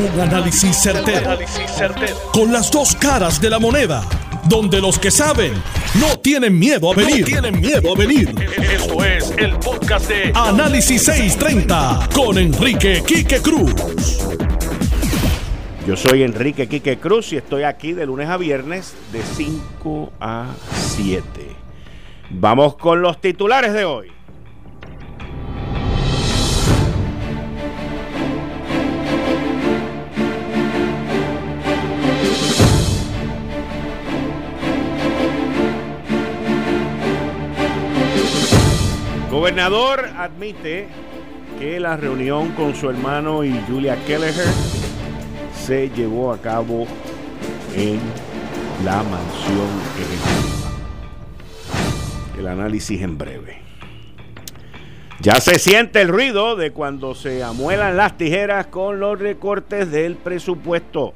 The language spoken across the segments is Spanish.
Un análisis certero, Con las dos caras de la moneda. Donde los que saben no tienen miedo a venir. tienen miedo a venir. Esto es el podcast de Análisis 630 con Enrique Quique Cruz. Yo soy Enrique Quique Cruz y estoy aquí de lunes a viernes de 5 a 7. Vamos con los titulares de hoy. Gobernador admite que la reunión con su hermano y Julia Kelleher se llevó a cabo en la mansión ejecutiva. El análisis en breve. Ya se siente el ruido de cuando se amuelan las tijeras con los recortes del presupuesto.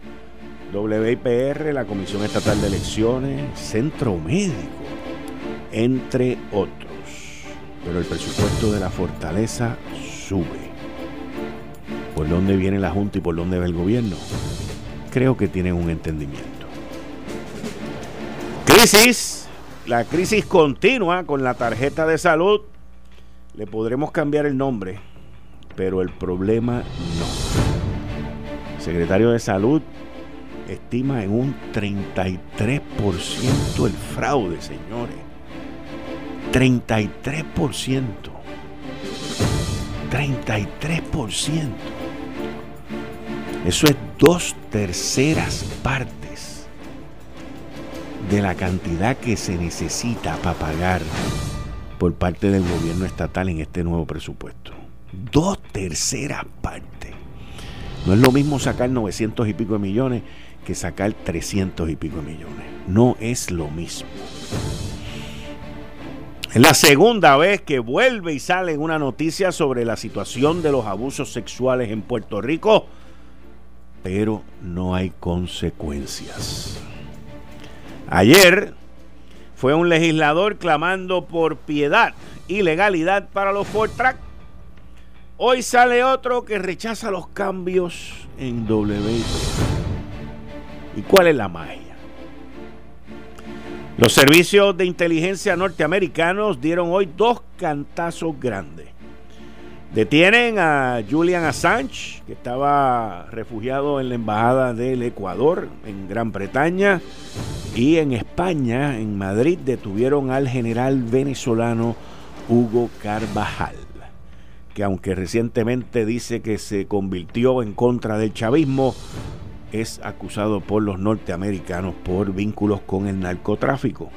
WIPR, la Comisión Estatal de Elecciones, Centro Médico, entre otros pero el presupuesto de la fortaleza sube. ¿Por dónde viene la Junta y por dónde va el gobierno? Creo que tienen un entendimiento. Crisis. La crisis continua con la tarjeta de salud. Le podremos cambiar el nombre, pero el problema no. Secretario de Salud estima en un 33% el fraude, señores. 33%. 33%. Eso es dos terceras partes de la cantidad que se necesita para pagar por parte del gobierno estatal en este nuevo presupuesto. Dos terceras partes. No es lo mismo sacar 900 y pico de millones que sacar 300 y pico de millones. No es lo mismo. Es la segunda vez que vuelve y sale una noticia sobre la situación de los abusos sexuales en Puerto Rico, pero no hay consecuencias. Ayer fue un legislador clamando por piedad y legalidad para los Ford Track. Hoy sale otro que rechaza los cambios en WIP. ¿Y cuál es la magia? Los servicios de inteligencia norteamericanos dieron hoy dos cantazos grandes. Detienen a Julian Assange, que estaba refugiado en la embajada del Ecuador, en Gran Bretaña, y en España, en Madrid, detuvieron al general venezolano Hugo Carvajal, que aunque recientemente dice que se convirtió en contra del chavismo, es acusado por los norteamericanos por vínculos con el narcotráfico.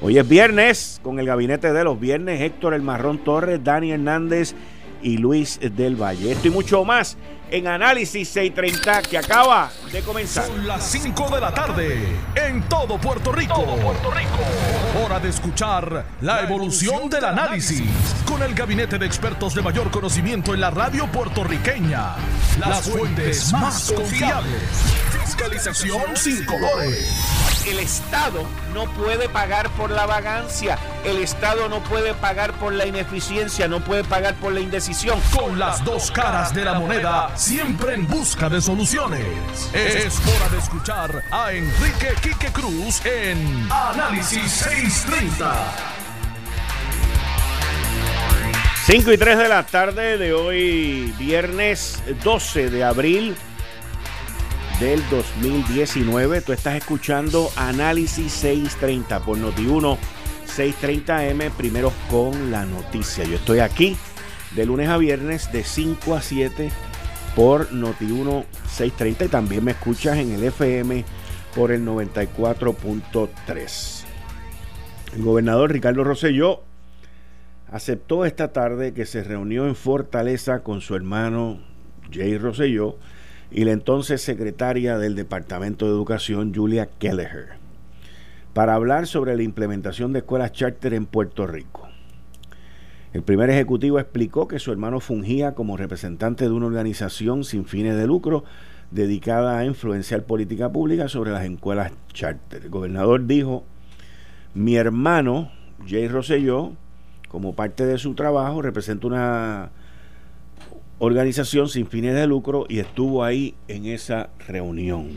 Hoy es viernes, con el gabinete de los viernes, Héctor El Marrón Torres, Dani Hernández y Luis del Valle. Esto y mucho más en Análisis 630 que acaba de comenzar. Son las 5 de la tarde en todo Puerto Rico. Puerto Rico. Hora de escuchar la evolución del análisis con el gabinete de expertos de mayor conocimiento en la radio puertorriqueña. Las fuentes más confiables. Fiscalización sin colores el Estado no puede pagar por la vagancia, el Estado no puede pagar por la ineficiencia, no puede pagar por la indecisión. Con las dos caras de la moneda, siempre en busca de soluciones. Es hora de escuchar a Enrique Quique Cruz en Análisis 630. 5 y 3 de la tarde de hoy, viernes 12 de abril del 2019. Tú estás escuchando Análisis 630 por Noti1 630M, primero con la noticia. Yo estoy aquí de lunes a viernes de 5 a 7 por Noti1 630 y también me escuchas en el FM por el 94.3. El gobernador Ricardo Rosselló aceptó esta tarde que se reunió en Fortaleza con su hermano Jay Rosselló y la entonces secretaria del Departamento de Educación, Julia Kelleher, para hablar sobre la implementación de escuelas charter en Puerto Rico. El primer ejecutivo explicó que su hermano fungía como representante de una organización sin fines de lucro dedicada a influenciar política pública sobre las escuelas charter. El gobernador dijo, mi hermano, Jay Rosselló, como parte de su trabajo, representa una organización sin fines de lucro y estuvo ahí en esa reunión.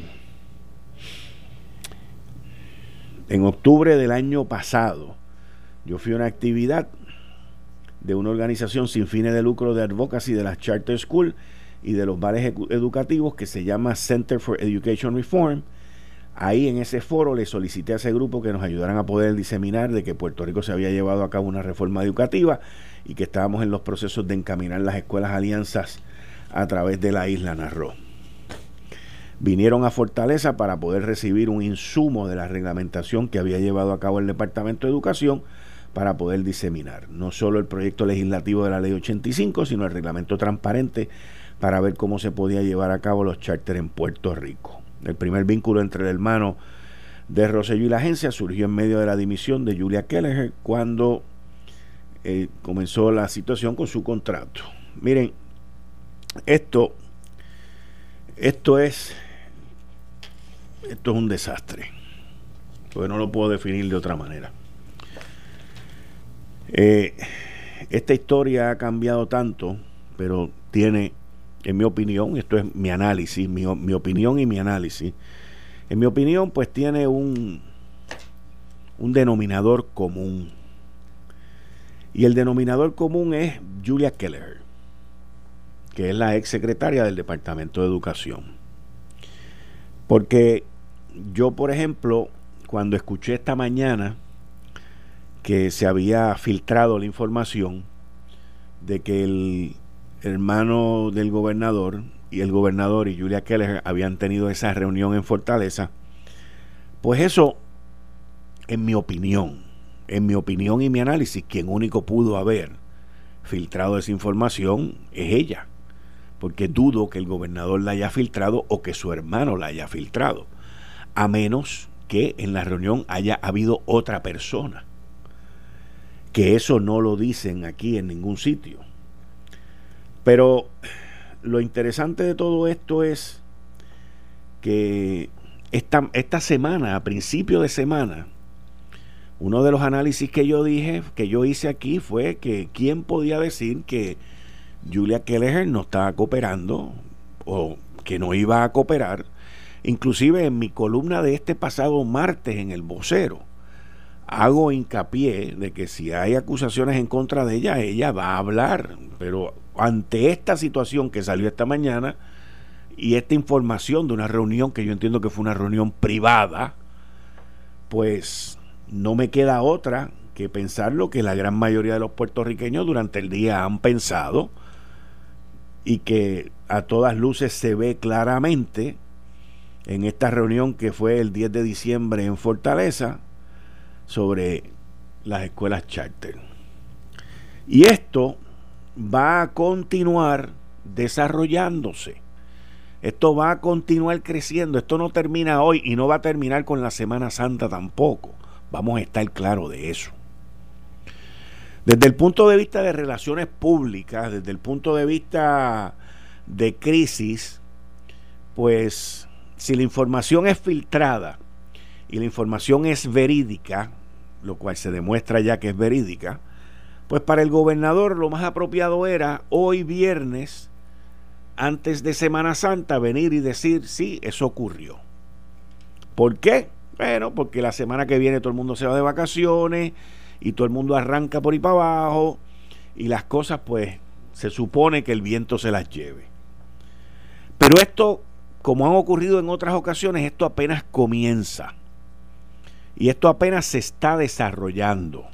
En octubre del año pasado, yo fui a una actividad de una organización sin fines de lucro de advocacy de la Charter School y de los bares educativos que se llama Center for Education Reform. Ahí en ese foro le solicité a ese grupo que nos ayudaran a poder diseminar de que Puerto Rico se había llevado a cabo una reforma educativa y que estábamos en los procesos de encaminar las escuelas alianzas a través de la isla Narro. Vinieron a Fortaleza para poder recibir un insumo de la reglamentación que había llevado a cabo el Departamento de Educación para poder diseminar no solo el proyecto legislativo de la Ley 85, sino el reglamento transparente para ver cómo se podía llevar a cabo los charters en Puerto Rico. El primer vínculo entre el hermano de Rosselló y la agencia surgió en medio de la dimisión de Julia Kelleher cuando eh, comenzó la situación con su contrato. Miren, esto, esto es, esto es un desastre, porque no lo puedo definir de otra manera. Eh, esta historia ha cambiado tanto, pero tiene, en mi opinión, esto es mi análisis, mi, mi opinión y mi análisis, en mi opinión, pues tiene un, un denominador común y el denominador común es Julia Keller, que es la ex secretaria del Departamento de Educación. Porque yo, por ejemplo, cuando escuché esta mañana que se había filtrado la información de que el hermano del gobernador y el gobernador y Julia Keller habían tenido esa reunión en Fortaleza, pues eso, en mi opinión, en mi opinión y mi análisis, quien único pudo haber filtrado esa información es ella. Porque dudo que el gobernador la haya filtrado o que su hermano la haya filtrado. A menos que en la reunión haya habido otra persona. Que eso no lo dicen aquí en ningún sitio. Pero lo interesante de todo esto es que esta, esta semana, a principio de semana, uno de los análisis que yo dije, que yo hice aquí, fue que quién podía decir que Julia Kelleher no estaba cooperando o que no iba a cooperar. Inclusive en mi columna de este pasado martes en el vocero, hago hincapié de que si hay acusaciones en contra de ella, ella va a hablar. Pero ante esta situación que salió esta mañana y esta información de una reunión que yo entiendo que fue una reunión privada, pues no me queda otra que pensar lo que la gran mayoría de los puertorriqueños durante el día han pensado y que a todas luces se ve claramente en esta reunión que fue el 10 de diciembre en Fortaleza sobre las escuelas charter. Y esto va a continuar desarrollándose. Esto va a continuar creciendo. Esto no termina hoy y no va a terminar con la Semana Santa tampoco. Vamos a estar claros de eso. Desde el punto de vista de relaciones públicas, desde el punto de vista de crisis, pues si la información es filtrada y la información es verídica, lo cual se demuestra ya que es verídica, pues para el gobernador lo más apropiado era hoy viernes, antes de Semana Santa, venir y decir, sí, eso ocurrió. ¿Por qué? Bueno, porque la semana que viene todo el mundo se va de vacaciones y todo el mundo arranca por ahí para abajo y las cosas pues se supone que el viento se las lleve. Pero esto, como han ocurrido en otras ocasiones, esto apenas comienza. Y esto apenas se está desarrollando.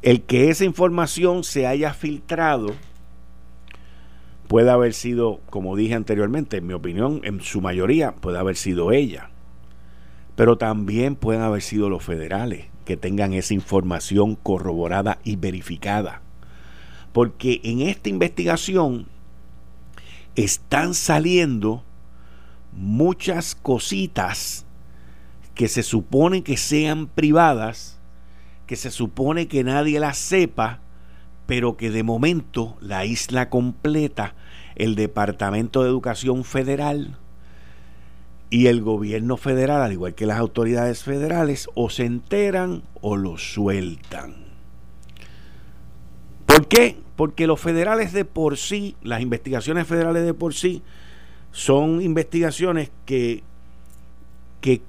El que esa información se haya filtrado puede haber sido, como dije anteriormente, en mi opinión, en su mayoría puede haber sido ella pero también pueden haber sido los federales que tengan esa información corroborada y verificada. Porque en esta investigación están saliendo muchas cositas que se supone que sean privadas, que se supone que nadie las sepa, pero que de momento la isla completa, el Departamento de Educación Federal, y el gobierno federal, al igual que las autoridades federales, o se enteran o lo sueltan. ¿Por qué? porque los federales de por sí, las investigaciones federales de por sí, son investigaciones que, que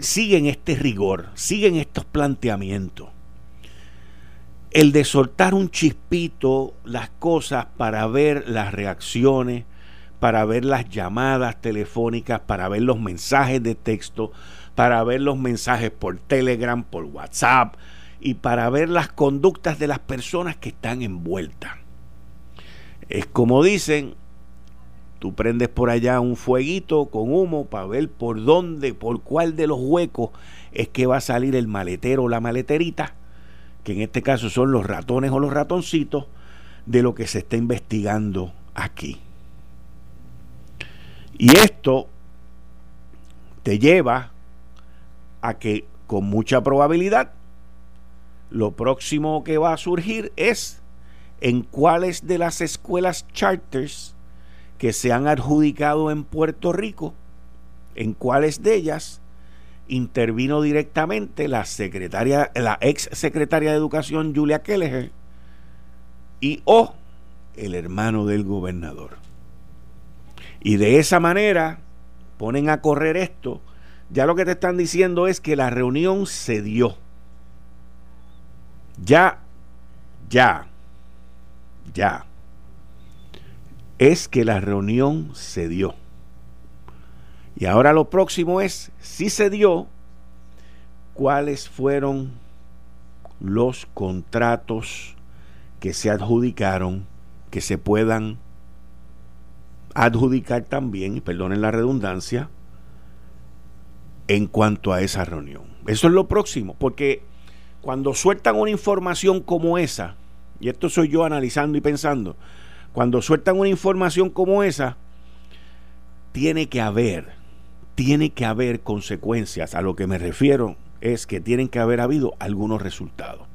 siguen este rigor, siguen estos planteamientos. El de soltar un chispito las cosas para ver las reacciones, para ver las llamadas telefónicas, para ver los mensajes de texto, para ver los mensajes por Telegram, por WhatsApp y para ver las conductas de las personas que están envueltas. Es como dicen, Tú prendes por allá un fueguito con humo para ver por dónde, por cuál de los huecos es que va a salir el maletero o la maleterita, que en este caso son los ratones o los ratoncitos, de lo que se está investigando aquí. Y esto te lleva a que con mucha probabilidad lo próximo que va a surgir es en cuáles de las escuelas charters que se han adjudicado en Puerto Rico, en cuáles de ellas intervino directamente la secretaria, la ex secretaria de Educación Julia Kelleher y o el hermano del gobernador. Y de esa manera ponen a correr esto. Ya lo que te están diciendo es que la reunión se dio. Ya, ya, ya es que la reunión se dio. Y ahora lo próximo es, si se dio, cuáles fueron los contratos que se adjudicaron, que se puedan adjudicar también, y perdonen la redundancia, en cuanto a esa reunión. Eso es lo próximo, porque cuando sueltan una información como esa, y esto soy yo analizando y pensando, cuando sueltan una información como esa, tiene que haber, tiene que haber consecuencias. A lo que me refiero es que tienen que haber habido algunos resultados,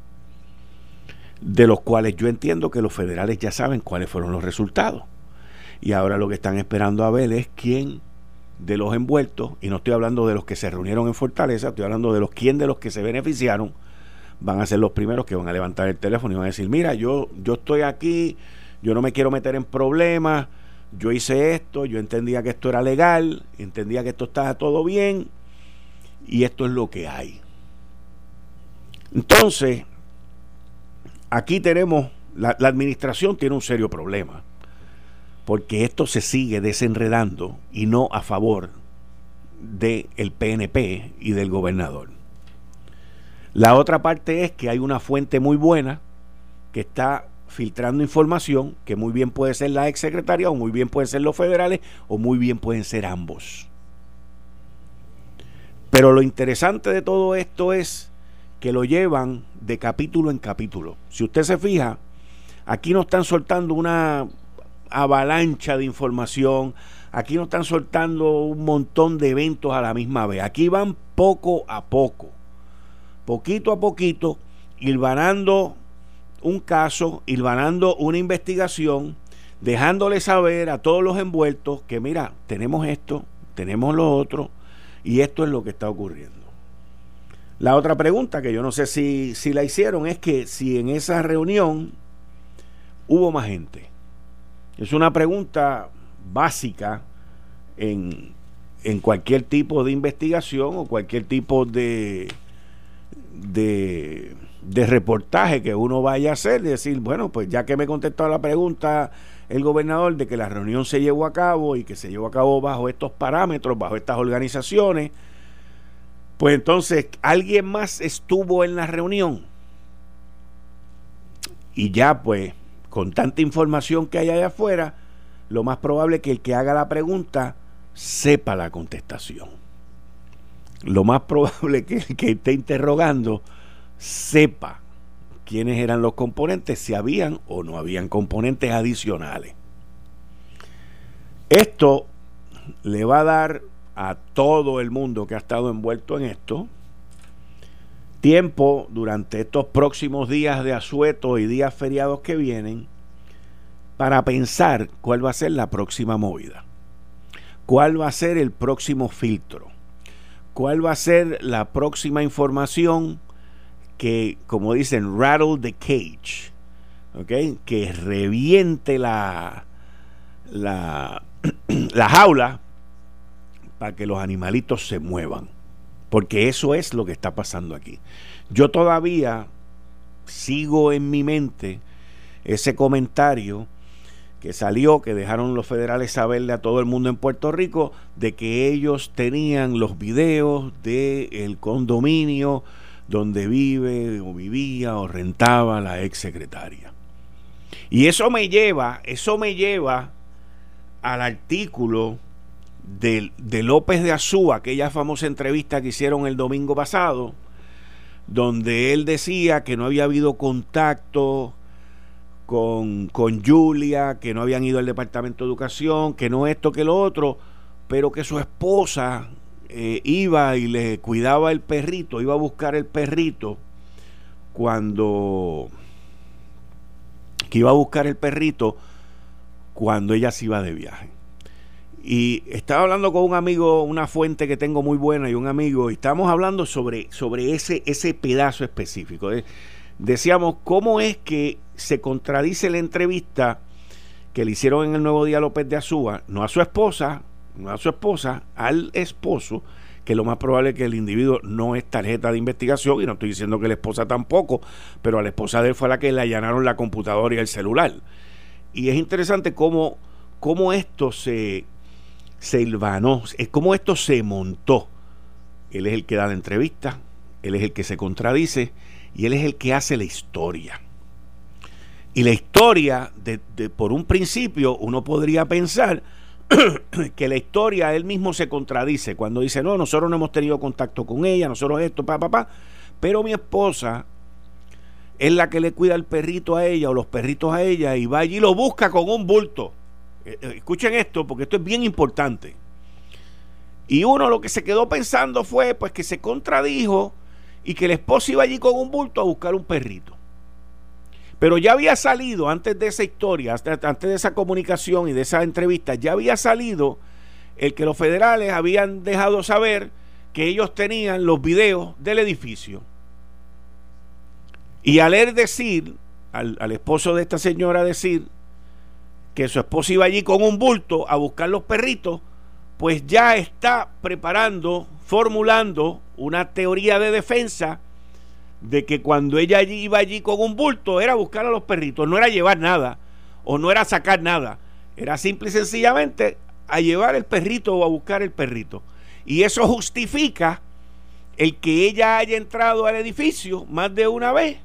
de los cuales yo entiendo que los federales ya saben cuáles fueron los resultados. Y ahora lo que están esperando a ver es quién de los envueltos, y no estoy hablando de los que se reunieron en Fortaleza, estoy hablando de los quién de los que se beneficiaron, van a ser los primeros que van a levantar el teléfono y van a decir, mira, yo, yo estoy aquí, yo no me quiero meter en problemas, yo hice esto, yo entendía que esto era legal, entendía que esto estaba todo bien y esto es lo que hay. Entonces, aquí tenemos, la, administración tiene un serio problema, porque esto se sigue desenredando y no a favor del el PNP y del gobernador. La otra parte es que hay una fuente muy buena que está filtrando información que muy bien puede ser la exsecretaria o muy bien pueden ser los federales o muy bien pueden ser ambos. Pero lo interesante de todo esto es que lo llevan de capítulo en capítulo. Si usted se fija, aquí no están soltando una avalancha de información, aquí no están soltando un montón de eventos a la misma vez, aquí van poco a poco, poquito a poquito, hilvanando un caso, hilvanando una investigación, dejándole saber a todos los envueltos que mira, tenemos esto, tenemos lo otro, y esto es lo que está ocurriendo. La otra pregunta que yo no sé si, si la hicieron es que si en esa reunión hubo más gente. Es una pregunta básica en, en cualquier tipo de investigación o cualquier tipo de, de de reportaje que uno vaya a hacer y decir, bueno, pues ya que me contestó la pregunta el gobernador de que la reunión se llevó a cabo y que se llevó a cabo bajo estos parámetros, bajo estas organizaciones, pues entonces alguien más estuvo en la reunión. Y ya pues, con tanta información que hay allá afuera, lo más probable es que el que haga la pregunta sepa la contestación. Lo más probable es que el que esté interrogando sepa quiénes eran los componentes, si habían o no habían componentes adicionales. Esto le va a dar a todo el mundo que ha estado envuelto en esto tiempo durante estos próximos días de asueto y días feriados que vienen para pensar cuál va a ser la próxima movida, cuál va a ser el próximo filtro, cuál va a ser la próxima información que, como dicen, rattle the cage, que reviente la, la, la jaula para que los animalitos se muevan. Porque eso es lo que está pasando aquí. Yo todavía sigo en mi mente ese comentario que salió, que dejaron los federales saberle a todo el mundo en Puerto Rico, de que ellos tenían los videos del el condominio donde vive o vivía o rentaba la ex secretaria. Y eso me lleva, eso me lleva al artículo de, de López de Azúa, aquella famosa entrevista que hicieron el domingo pasado, donde él decía que no había habido contacto con, con Julia, que no habían ido al Departamento de Educación, que no esto, que lo otro, pero que su esposa eh, iba y le cuidaba el perrito, iba a buscar el perrito cuando que iba a buscar el perrito cuando ella se iba de viaje. Y estaba hablando con un amigo, una fuente que tengo muy buena y un amigo, y estábamos hablando sobre, sobre ese, ese pedazo específico. Decíamos, ¿cómo es que se contradice la entrevista que le hicieron en el Nuevo Día López de Azúa, no a su esposa, no a su esposa, al esposo, que lo más probable es que el individuo no es tarjeta de investigación, y no estoy diciendo que la esposa tampoco, pero a la esposa de él fue la que le allanaron la computadora y el celular. Y es interesante cómo, cómo esto se, se hilvanó, es cómo esto se montó. Él es el que da la entrevista, él es el que se contradice y él es el que hace la historia. Y la historia, de, por un principio, uno podría pensar que la historia él mismo se contradice cuando dice, no, nosotros no hemos tenido contacto con ella, nosotros esto, pa, pa, pa, pero mi esposa es la que le cuida el perrito a ella o los perritos a ella y va allí y lo busca con un bulto. Eh, eh, escuchen esto porque esto es bien importante. Y uno lo que se quedó pensando fue pues que se contradijo y que el esposo iba allí con un bulto a buscar un perrito. Pero ya había salido, antes de esa historia, antes de esa comunicación y de esa entrevista, ya había salido el que los federales habían dejado saber que ellos tenían los videos del edificio. Y al él decir, al, al esposo de esta señora decir que su esposo iba allí con un bulto a buscar los perritos, pues ya está preparando, formulando una teoría de defensa de que cuando ella iba allí con un bulto era buscar a los perritos, no era llevar nada o no era sacar nada, era simple y sencillamente a llevar el perrito o a buscar el perrito. Y eso justifica el que ella haya entrado al edificio más de una vez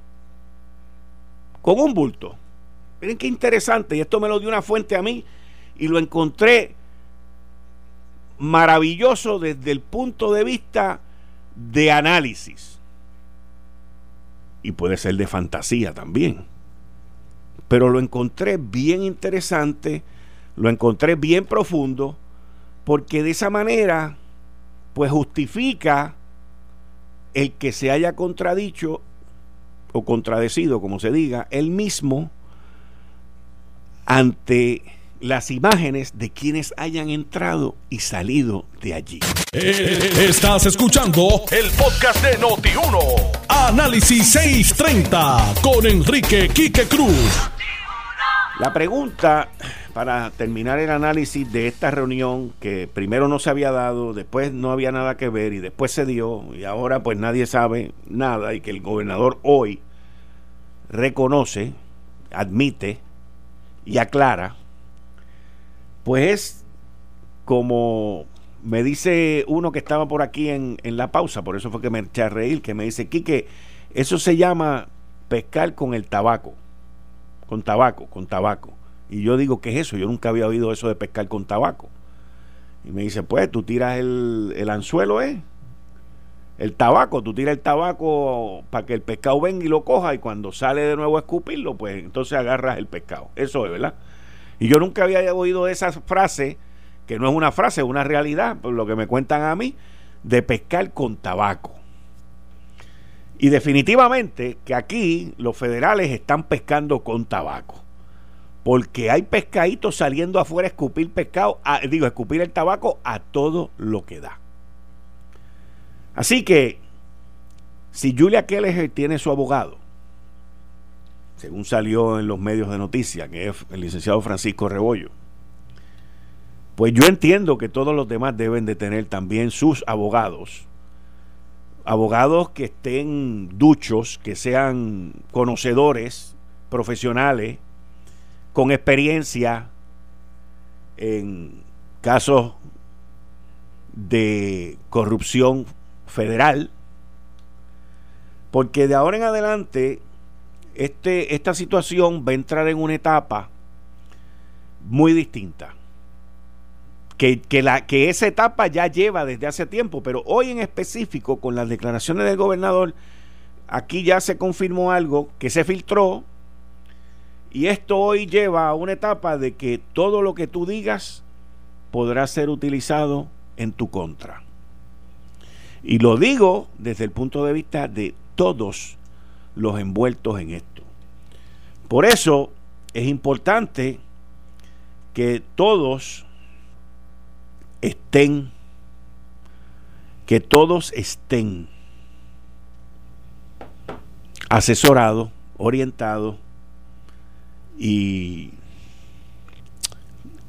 con un bulto. Miren qué interesante, y esto me lo dio una fuente a mí y lo encontré maravilloso desde el punto de vista de análisis y puede ser de fantasía también. Pero lo encontré bien interesante, lo encontré bien profundo, porque de esa manera, pues justifica el que se haya contradicho o contradecido, como se diga, él mismo ante las imágenes de quienes hayan entrado y salido de allí. Eh, estás escuchando el podcast de Noti1. Análisis 630 con Enrique Quique Cruz. La pregunta para terminar el análisis de esta reunión que primero no se había dado, después no había nada que ver y después se dio y ahora pues nadie sabe nada y que el gobernador hoy reconoce, admite y aclara pues es como me dice uno que estaba por aquí en, la pausa, por eso fue que me eché a reír, que me dice, Quique, eso se llama pescar con el tabaco, con tabaco, con tabaco. Y yo digo, ¿qué es eso? Yo nunca había oído eso de pescar con tabaco. Y me dice, pues tú tiras el, el anzuelo, ¿eh? El tabaco, tú tiras el tabaco para que el pescado venga y lo coja y cuando sale de nuevo a escupirlo, pues entonces agarras el pescado. Eso es, ¿verdad? Y yo nunca había oído esa frase, que no es una frase, es una realidad, por lo que me cuentan a mí, de pescar con tabaco. Y definitivamente que aquí los federales están pescando con tabaco. Porque hay pescaditos saliendo afuera a escupir pescado, digo, escupir el tabaco a todo lo que da. Así que, si Julia Keller tiene su abogado, según salió en los medios de noticias, que es el licenciado Francisco Rebollo. Pues yo entiendo que todos los demás deben de tener también sus abogados. Abogados que estén duchos, que sean conocedores, profesionales, con experiencia en casos de corrupción federal, porque de ahora en adelante este, esta situación va a entrar en una etapa muy distinta. Que, la, que esa etapa ya lleva desde hace tiempo, pero hoy en específico, con las declaraciones del gobernador, aquí ya se confirmó algo que se filtró, y esto hoy lleva a una etapa de que todo lo que tú digas podrá ser utilizado en tu contra. Y lo digo desde el punto de vista de todos los envueltos en esto. Por eso es importante que todos estén, que todos estén asesorados, orientados y,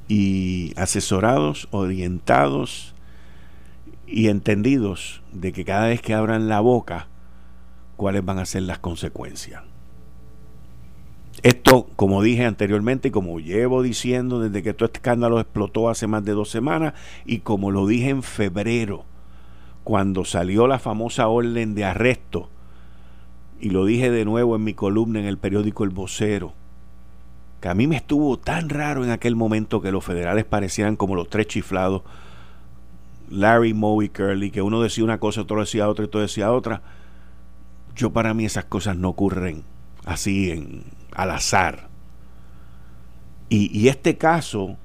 y asesorados, orientados y entendidos de que cada vez que abran la boca, cuáles van a ser las consecuencias. Esto, como dije anteriormente y como llevo diciendo desde que todo este escándalo explotó hace más de dos semanas y como lo dije en febrero, cuando salió la famosa orden de arresto, y lo dije de nuevo en mi columna en el periódico El Vocero, que a mí me estuvo tan raro en aquel momento que los federales parecían como los tres chiflados, Larry, Moe Curly, que uno decía una cosa, otro decía otra y otro decía otra yo para mí esas cosas no ocurren así en, al azar. Y, y este caso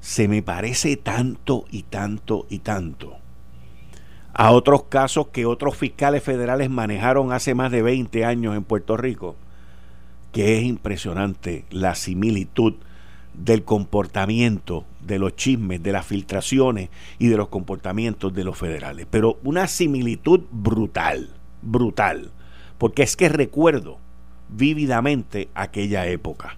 se me parece tanto y tanto y tanto a otros casos que otros fiscales federales manejaron hace más de 20 años en Puerto Rico, que es impresionante la similitud del comportamiento, de los chismes, de las filtraciones y de los comportamientos de los federales. Pero una similitud brutal, brutal porque es que recuerdo vívidamente aquella época.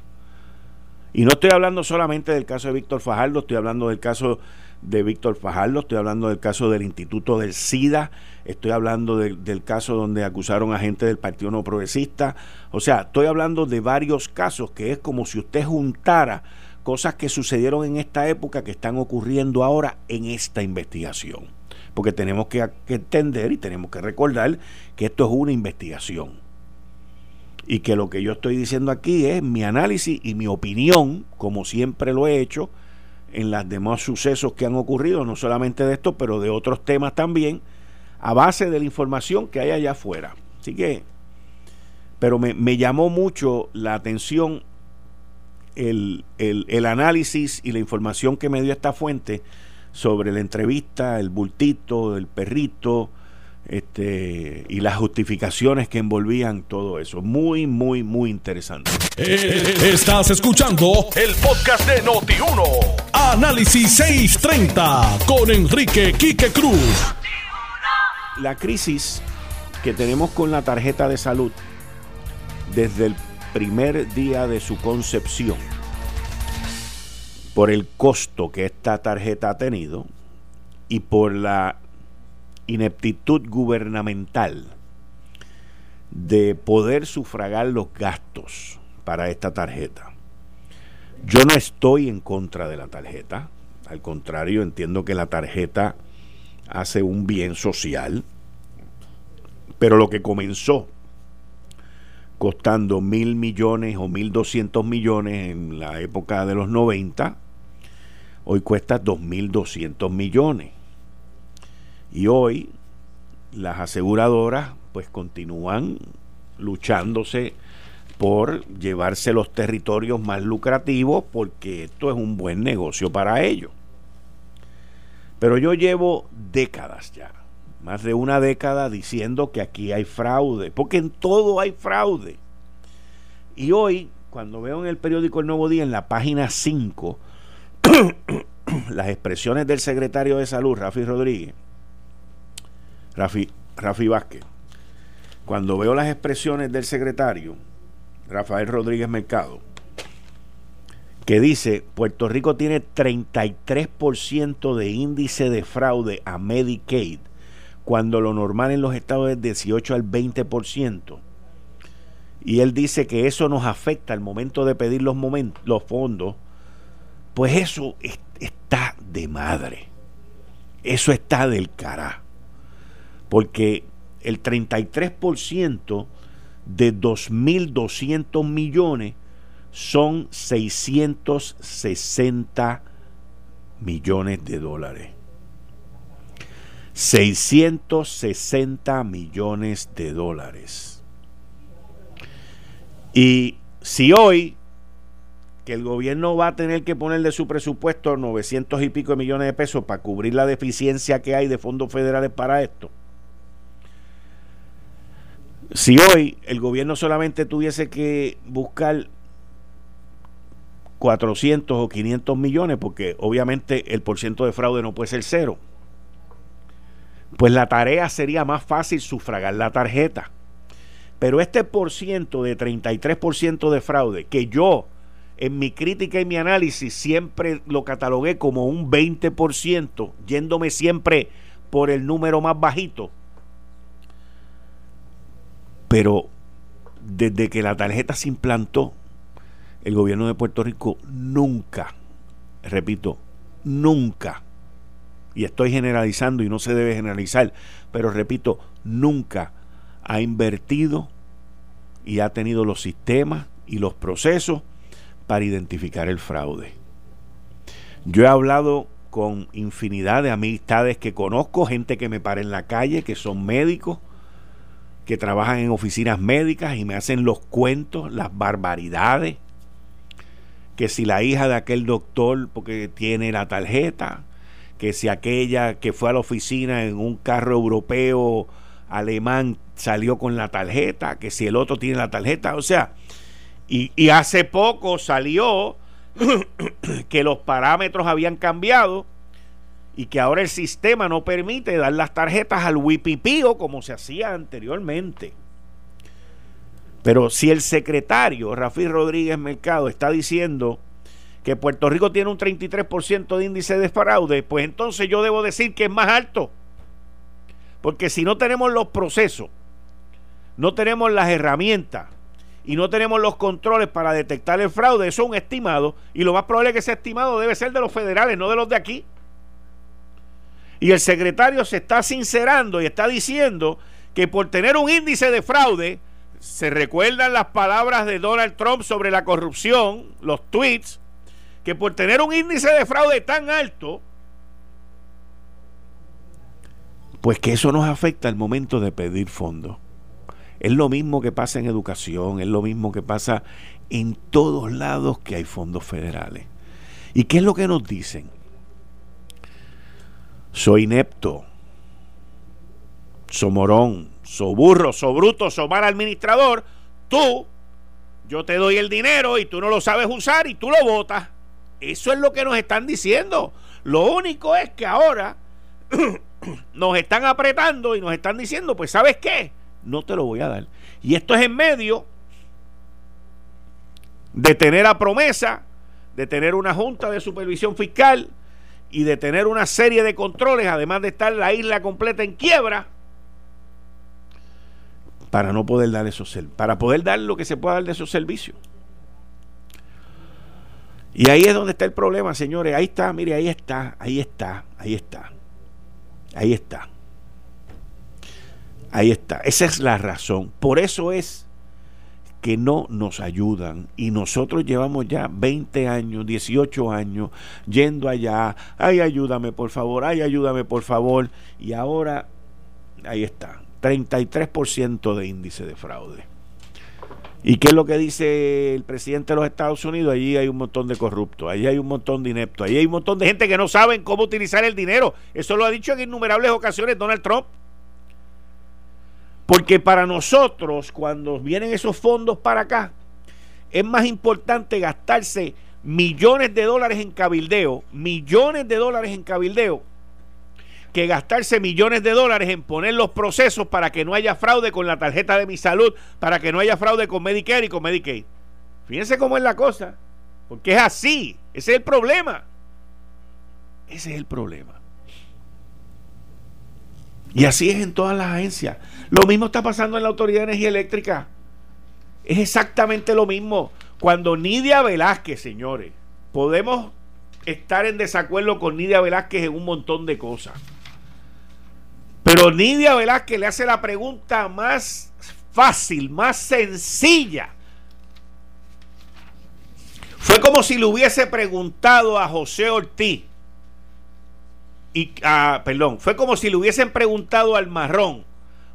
Y no estoy hablando solamente del caso de Víctor Fajardo, estoy hablando del caso de Víctor Fajardo, estoy hablando del caso del Instituto del SIDA, estoy hablando del caso donde acusaron a gente del Partido No Progresista, o sea, estoy hablando de varios casos que es como si usted juntara cosas que sucedieron en esta época que están ocurriendo ahora en esta investigación porque tenemos que, entender y tenemos que recordar que esto es una investigación. Y que lo que yo estoy diciendo aquí es mi análisis y mi opinión, como siempre lo he hecho, en los demás sucesos que han ocurrido, no solamente de esto, pero de otros temas también, a base de la información que hay allá afuera. Así que, pero me, llamó mucho la atención el, el análisis y la información que me dio esta fuente sobre la entrevista, el bultito, el perrito, este, y las justificaciones que envolvían todo eso. Muy, muy, muy interesante. Eh, estás escuchando el podcast de Noti1. Análisis 630 con Enrique Quique Cruz. La crisis que tenemos con la tarjeta de salud desde el primer día de su concepción por el costo que esta tarjeta ha tenido y por la ineptitud gubernamental de poder sufragar los gastos para esta tarjeta. Yo no estoy en contra de la tarjeta, al contrario, entiendo que la tarjeta hace un bien social, pero lo que comenzó costando mil millones o mil doscientos millones en la época de los 90, hoy cuesta 2.200 millones. Y hoy las aseguradoras pues continúan luchándose por llevarse los territorios más lucrativos porque esto es un buen negocio para ellos. Pero yo llevo décadas ya, más de una década diciendo que aquí hay fraude, porque en todo hay fraude. Y hoy, cuando veo en el periódico El Nuevo Día, en la página 5, las expresiones del secretario de salud, Rafi Rodríguez, Rafi, Rafi Vázquez, cuando veo las expresiones del secretario, Rafael Rodríguez Mercado, que dice, Puerto Rico tiene 33% de índice de fraude a Medicaid, cuando lo normal en los estados es 18 al 20%. Y él dice que eso nos afecta al momento de pedir los, fondos. Pues eso está de madre. Eso está del cara. Porque el 33% de 2.200 millones son 660 millones de dólares. 660 millones de dólares. Y si hoy que el gobierno va a tener que poner de su presupuesto 900 y pico de millones de pesos para cubrir la deficiencia que hay de fondos federales para esto, si hoy el gobierno solamente tuviese que buscar 400 o 500 millones, porque obviamente el porciento de fraude no puede ser cero, pues la tarea sería más fácil sufragar la tarjeta. Pero este porciento de 33% de fraude, que yo en mi crítica y mi análisis siempre lo catalogué como un 20%, yéndome siempre por el número más bajito, pero desde que la tarjeta se implantó, el gobierno de Puerto Rico nunca, repito, nunca, y estoy generalizando y no se debe generalizar, pero repito, nunca ha invertido y ha tenido los sistemas y los procesos para identificar el fraude. Yo he hablado con infinidad de amistades que conozco, gente que me para en la calle, que son médicos, que trabajan en oficinas médicas y me hacen los cuentos, las barbaridades, que si la hija de aquel doctor porque tiene la tarjeta, que si aquella que fue a la oficina en un carro europeo alemán salió con la tarjeta, que si el otro tiene la tarjeta, o sea, y, hace poco salió que los parámetros habían cambiado y que ahora el sistema no permite dar las tarjetas al wipipío como se hacía anteriormente. Pero si el secretario Rafi Rodríguez Mercado está diciendo que Puerto Rico tiene un 33% de índice de fraude, pues entonces yo debo decir que es más alto. Porque si no tenemos los procesos, no tenemos las herramientas y no tenemos los controles para detectar el fraude, eso es un estimado y lo más probable es que ese estimado debe ser de los federales, no de los de aquí. Y el secretario se está sincerando y está diciendo que por tener un índice de fraude, se recuerdan las palabras de Donald Trump sobre la corrupción, los tweets, que por tener un índice de fraude tan alto, pues que eso nos afecta al momento de pedir fondos. Es lo mismo que pasa en educación, es lo mismo que pasa en todos lados que hay fondos federales. ¿Y qué es lo que nos dicen? soy inepto, so morón, so burro, so bruto, so mal administrador, tú, yo te doy el dinero y tú no lo sabes usar y tú lo botas. Eso es lo que nos están diciendo. Lo único es que ahora nos están apretando y nos están diciendo, pues sabes qué, no te lo voy a dar. Y esto es en medio de tener a promesa, de tener una junta de supervisión fiscal, y de tener una serie de controles, además de estar la isla completa en quiebra, para no poder dar esos para poder dar lo que se pueda dar de esos servicios. Y ahí es donde está el problema, señores. Ahí está, mire, ahí está, ahí está, ahí está. Ahí está. Ahí está. Esa es la razón. Por eso es que no nos ayudan y nosotros llevamos ya 20 años, 18 años yendo allá, ay ayúdame por favor, ay ayúdame por favor y ahora ahí está, 33% de índice de fraude. ¿Y qué es lo que dice el presidente de los Estados Unidos? Allí hay un montón de corruptos, allí hay un montón de ineptos, allí hay un montón de gente que no saben cómo utilizar el dinero. Eso lo ha dicho en innumerables ocasiones Donald Trump. Porque para nosotros, cuando vienen esos fondos para acá, es más importante gastarse millones de dólares en cabildeo, millones de dólares en cabildeo, que gastarse millones de dólares en poner los procesos para que no haya fraude con la tarjeta de mi salud, para que no haya fraude con Medicare y con Medicaid. Fíjense cómo es la cosa, porque es así, ese es el problema. Ese es el problema. Y así es en todas las agencias. Lo mismo está pasando en la Autoridad de Energía Eléctrica. Es exactamente lo mismo. Cuando Nidia Velázquez, señores, podemos estar en desacuerdo con Nidia Velázquez en un montón de cosas. Pero Nidia Velázquez le hace la pregunta más fácil, más sencilla. Fue como si le hubiese preguntado a José Ortiz. Y, ah, perdón, fue como si le hubiesen preguntado al marrón.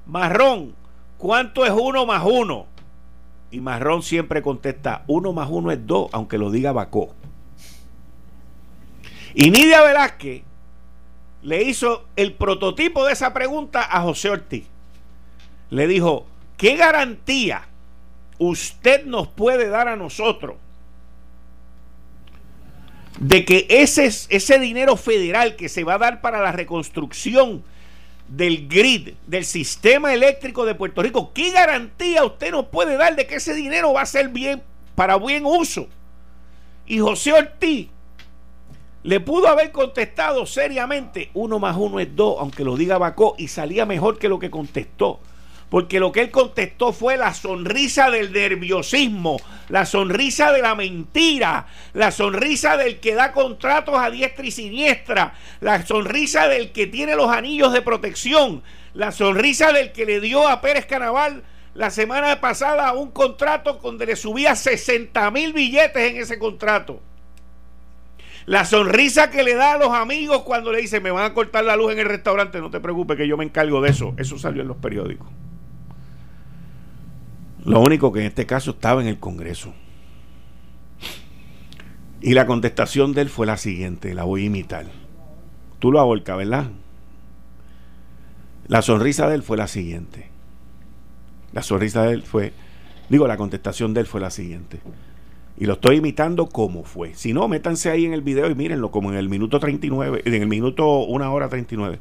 Marrón, ¿cuánto es uno más uno? Y marrón siempre contesta, uno más uno es dos, aunque lo diga Bacó. Y Nidia Velázquez le hizo el prototipo de esa pregunta a José Ortiz. Le dijo, ¿qué garantía usted nos puede dar a nosotros de que ese, ese dinero federal que se va a dar para la reconstrucción del grid, del sistema eléctrico de Puerto Rico, ¿qué garantía usted nos puede dar de que ese dinero va a ser bien para buen uso? Y José Ortiz le pudo haber contestado seriamente, uno más uno es dos, aunque lo diga Bacó, y salía mejor que lo que contestó. Porque lo que él contestó fue la sonrisa del nerviosismo, la sonrisa de la mentira, la sonrisa del que da contratos a diestra y siniestra, la sonrisa del que tiene los anillos de protección, la sonrisa del que le dio a Pérez Canaval la semana pasada un contrato donde le subía 60 mil billetes en ese contrato. La sonrisa que le da a los amigos cuando le dice me van a cortar la luz en el restaurante, no te preocupes que yo me encargo de eso. Eso salió en los periódicos. Lo único que en este caso estaba en el Congreso. Y la contestación de él fue la siguiente, la voy a imitar. Tú lo aborcas, ¿verdad? La sonrisa de él fue la siguiente. La sonrisa de él fue, digo, la contestación de él fue la siguiente. Y lo estoy imitando como fue. Si no, métanse ahí en el video y mírenlo como en el minuto 39, en el minuto 1 hora 39.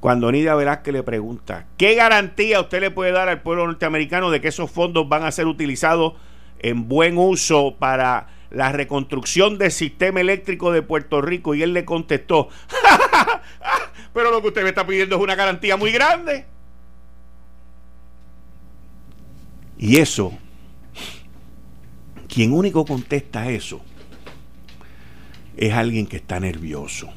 Cuando Nidia Velázquez le pregunta, ¿qué garantía usted le puede dar al pueblo norteamericano de que esos fondos van a ser utilizados en buen uso para la reconstrucción del sistema eléctrico de Puerto Rico? Y él le contestó, pero lo que usted me está pidiendo es una garantía muy grande. Y eso quien único contesta eso es alguien que está nervioso.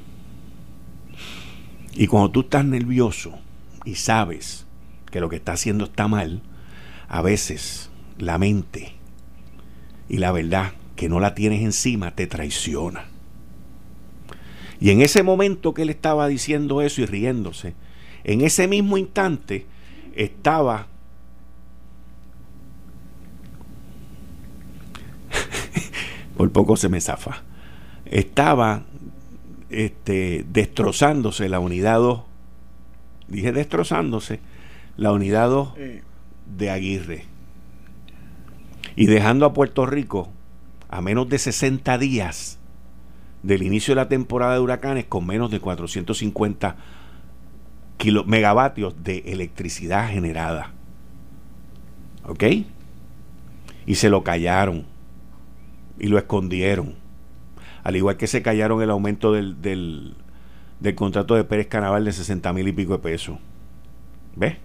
Y cuando tú estás nervioso y sabes que lo que está haciendo está mal, a veces la mente y la verdad que no la tienes encima te traiciona. Y en ese momento que él estaba diciendo eso y riéndose, en ese mismo instante estaba por poco se me zafa. Estaba este, destrozándose la unidad 2. Dije destrozándose la unidad 2 de Aguirre. Y dejando a Puerto Rico a menos de 60 días del inicio de la temporada de huracanes con menos de 450 megavatios de electricidad generada. ¿Ok? Y se lo callaron y lo escondieron. Al igual que se callaron el aumento del, del, contrato de Pérez Canaval de 60 mil y pico de pesos. ¿Ves?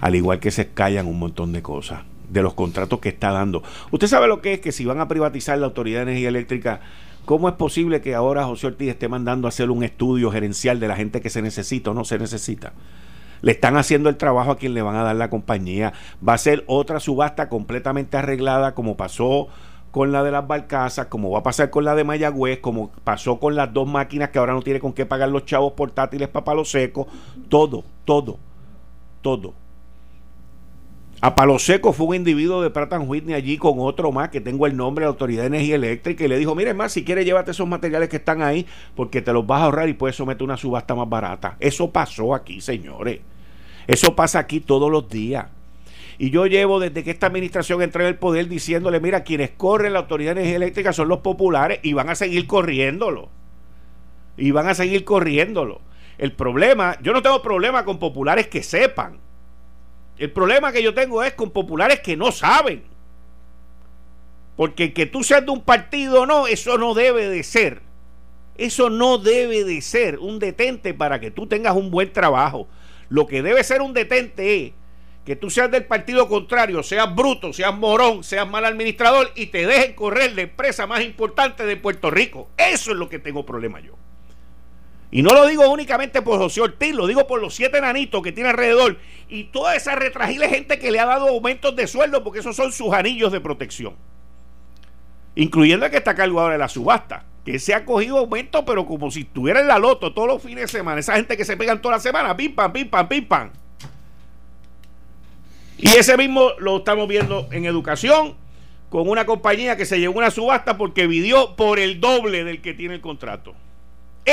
Al igual que se callan un montón de cosas de los contratos que está dando. Usted sabe lo que es que si van a privatizar la Autoridad de Energía Eléctrica, ¿cómo es posible que ahora José Ortiz esté mandando a hacer un estudio gerencial de la gente que se necesita o no se necesita? Le están haciendo el trabajo a quien le van a dar la compañía. Va a ser otra subasta completamente arreglada como pasó con la de las barcazas, como va a pasar con la de Mayagüez, como pasó con las dos máquinas que ahora no tiene con qué pagar los chavos portátiles para palo seco, todo, todo, todo. A Palo Seco fue un individuo de Pratt Whitney allí con otro más que tengo el nombre de la Autoridad de Energía Eléctrica y le dijo, mire más, si quieres llévate esos materiales que están ahí porque te los vas a ahorrar y puedes someter una subasta más barata. Eso pasó aquí, señores. Eso pasa aquí todos los días. Y yo llevo desde que esta administración entró en el poder diciéndole, mira, quienes corren la Autoridad de Energía Eléctrica son los populares y van a seguir corriéndolo. y van a seguir corriéndolo. El problema, yo no tengo problema con populares que sepan. El problema que yo tengo es con populares que no saben. Porque que tú seas de un partido o no, eso no debe de ser. Eso no debe de ser un detente para que tú tengas un buen trabajo. Lo que debe ser un detente es que tú seas del partido contrario, seas bruto, seas morón, seas mal administrador y te dejen correr la empresa más importante de Puerto Rico. Eso es lo que tengo problema yo. Y no lo digo únicamente por José Ortiz, lo digo por los siete nanitos que tiene alrededor y toda esa retragile gente que le ha dado aumentos de sueldo porque esos son sus anillos de protección. Incluyendo el que está a cargo ahora de la subasta, que se ha cogido aumento, pero como si estuviera en la loto todos los fines de semana. Esa gente que se pegan toda la semana, pim, pam, pim, pam, pim, pam. Y ese mismo lo estamos viendo en educación, con una compañía que se llevó una subasta porque vivió por el doble del que tiene el contrato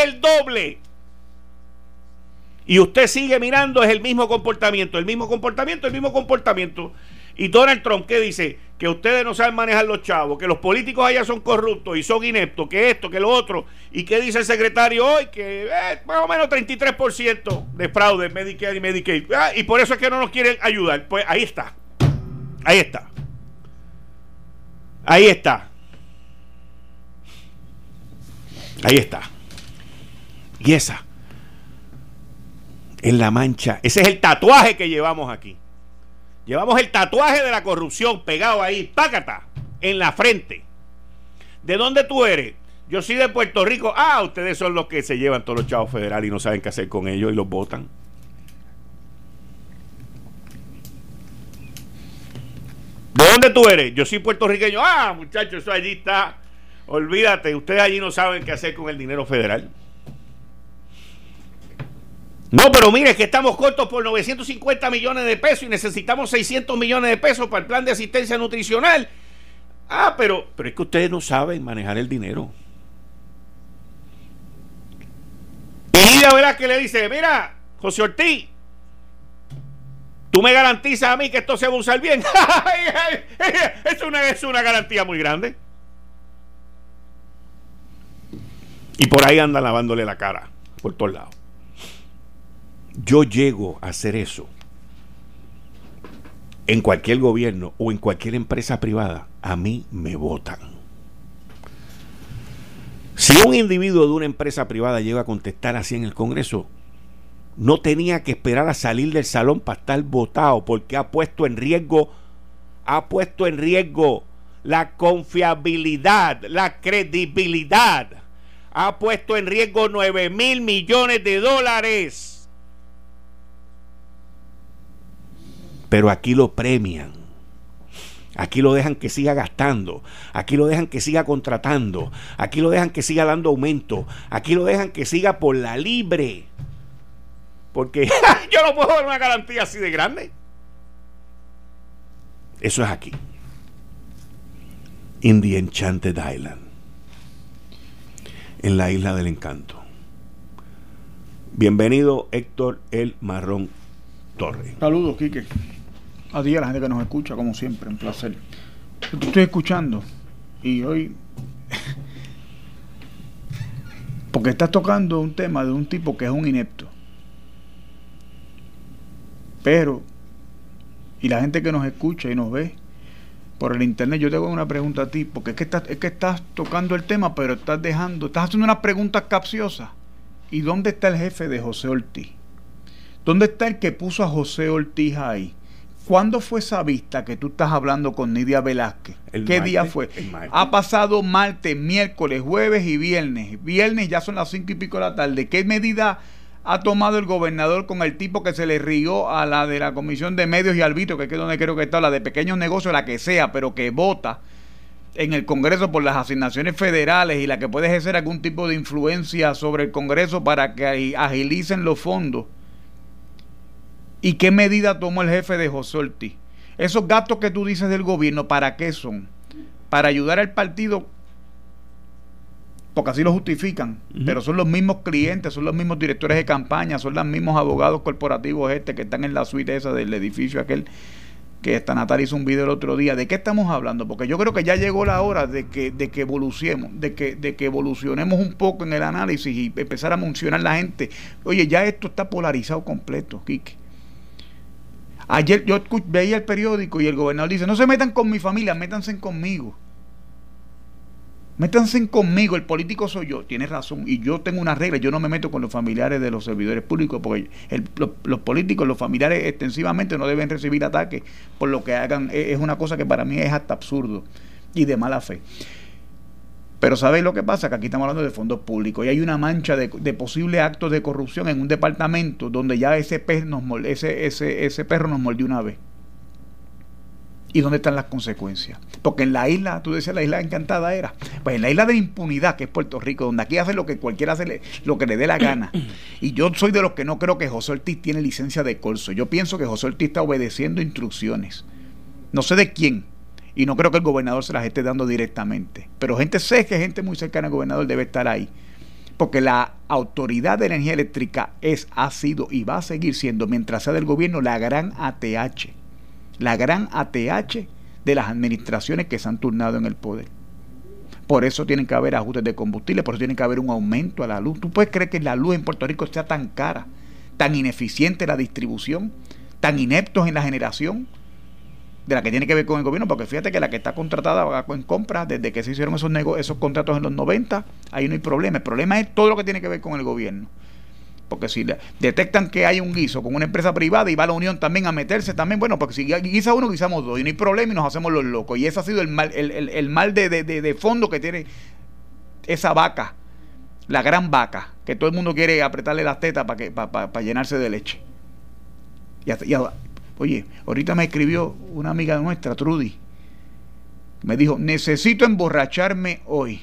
el doble. Y usted sigue mirando, es el mismo comportamiento, el mismo comportamiento, el mismo comportamiento. Y Donald Trump, ¿qué dice? Que ustedes no saben manejar los chavos, que los políticos allá son corruptos y son ineptos, que esto, que lo otro. ¿Y qué dice el secretario hoy? Que eh, más o menos 33% de fraude Medicare y Medicaid. Ah, y por eso es que no nos quieren ayudar. Pues ahí está. Ahí está. Ahí está. Ahí está. Y esa es la mancha. Ese es el tatuaje que llevamos aquí. Llevamos el tatuaje de la corrupción pegado ahí, pácata, en la frente. ¿De dónde tú eres? Yo soy de Puerto Rico. Ah, ustedes son los que se llevan todos los chavos federales y no saben qué hacer con ellos y los votan. ¿De dónde tú eres? Yo soy puertorriqueño. Ah, muchachos, eso allí está. Olvídate, ustedes allí no saben qué hacer con el dinero federal. No, pero mire que estamos cortos por 950 millones de pesos y necesitamos 600 millones de pesos para el plan de asistencia nutricional. Ah, pero, pero es que ustedes no saben manejar el dinero. Y la verdad que le dice, mira, José Ortiz, tú me garantizas a mí que esto se va a usar bien. es, una, es una garantía muy grande. Y por ahí andan lavándole la cara, por todos lados yo llego a hacer eso en cualquier gobierno o en cualquier empresa privada, a mí me votan. Si un individuo de una empresa privada llega a contestar así en el Congreso, no tenía que esperar a salir del salón para estar votado porque ha puesto en riesgo, ha puesto en riesgo la confiabilidad, la credibilidad, ha puesto en riesgo 9 mil millones de dólares pero aquí lo premian. Aquí lo dejan que siga gastando, aquí lo dejan que siga contratando, aquí lo dejan que siga dando aumento, aquí lo dejan que siga por la libre. Porque yo no puedo dar una garantía así de grande. Eso es aquí. In the Enchanted Island. En la isla del encanto. Bienvenido Héctor El Marrón Saludos, Quique a día la gente que nos escucha, como siempre, un placer. Te estoy escuchando y hoy. porque estás tocando un tema de un tipo que es un inepto. Pero, y la gente que nos escucha y nos ve por el internet, yo te hago una pregunta a ti, porque es que estás, es que estás tocando el tema, pero estás dejando, estás haciendo unas preguntas capciosas. ¿Y dónde está el jefe de José Ortiz? ¿Dónde está el que puso a José Ortiz ahí? ¿Cuándo fue esa vista que tú estás hablando con Nidia Velázquez? ¿Qué día fue? Ha pasado martes, miércoles, jueves y viernes. Viernes ya son las cinco y pico de la tarde. ¿Qué medida ha tomado el gobernador con el tipo que se le rió a la de la Comisión de Medios y Arbitrio, que es donde creo que está, la de pequeños negocios, la que sea, pero que vota en el Congreso por las asignaciones federales y la que puede ejercer algún tipo de influencia sobre el Congreso para que agilicen los fondos? ¿Y qué medida tomó el jefe de José Ortiz? Esos gastos que tú dices del gobierno, ¿para qué son? Para ayudar al partido, porque así lo justifican, pero son los mismos clientes, son los mismos directores de campaña, son los mismos abogados corporativos este que están en la suite esa del edificio aquel que esta Natalia hizo un video el otro día. ¿De qué estamos hablando? Porque yo creo que ya llegó la hora de que, de que evolucionemos, de que, de que evolucionemos un poco en el análisis y empezar a mencionar la gente. Oye, ya esto está polarizado completo, Quique. Ayer yo veía el periódico y el gobernador dice, no se metan con mi familia, métanse conmigo. Métanse conmigo, el político soy yo. Tienes razón. Y yo tengo una regla, yo no me meto con los familiares de los servidores públicos, porque los, políticos, los familiares extensivamente no deben recibir ataques por lo que hagan. E, es una cosa que para mí es hasta absurdo y de mala fe. Pero ¿sabéis lo que pasa? Que aquí estamos hablando de fondos públicos y hay una mancha de, posibles actos de corrupción en un departamento donde ya ese, nos, ese, ese, ese perro nos mordió una vez. ¿Y dónde están las consecuencias? Porque en la isla, tú decías, la isla encantada era. Pues en la isla de impunidad, que es Puerto Rico, donde aquí hace lo que cualquiera hace, lo que le dé la gana. Y yo soy de los que no creo que José Ortiz tiene licencia de corso. Yo pienso que José Ortiz está obedeciendo instrucciones. No sé de quién. Y no creo que el gobernador se las esté dando directamente. Pero gente sé que gente muy cercana al gobernador debe estar ahí. Porque la autoridad de energía eléctrica es, ha sido y va a seguir siendo, mientras sea del gobierno, la gran ATH la gran ATH de las administraciones que se han turnado en el poder. Por eso tienen que haber ajustes de combustible, por eso tiene que haber un aumento a la luz. ¿Tú puedes creer que la luz en Puerto Rico sea tan cara, tan ineficiente la distribución, tan ineptos en la generación? De la que tiene que ver con el gobierno, porque fíjate que la que está contratada en compra, desde que se hicieron esos, esos contratos en los 90, ahí no hay problema. El problema es todo lo que tiene que ver con el gobierno. Porque si detectan que hay un guiso con una empresa privada y va la Unión también a meterse también, bueno, porque si guisa uno, guisamos dos y no hay problema y nos hacemos los locos. Y ese ha sido el mal, el, mal de, fondo que tiene esa vaca, la gran vaca, que todo el mundo quiere apretarle las tetas para llenarse de leche. Y, oye, ahorita me escribió una amiga nuestra, Trudy, me dijo, necesito emborracharme hoy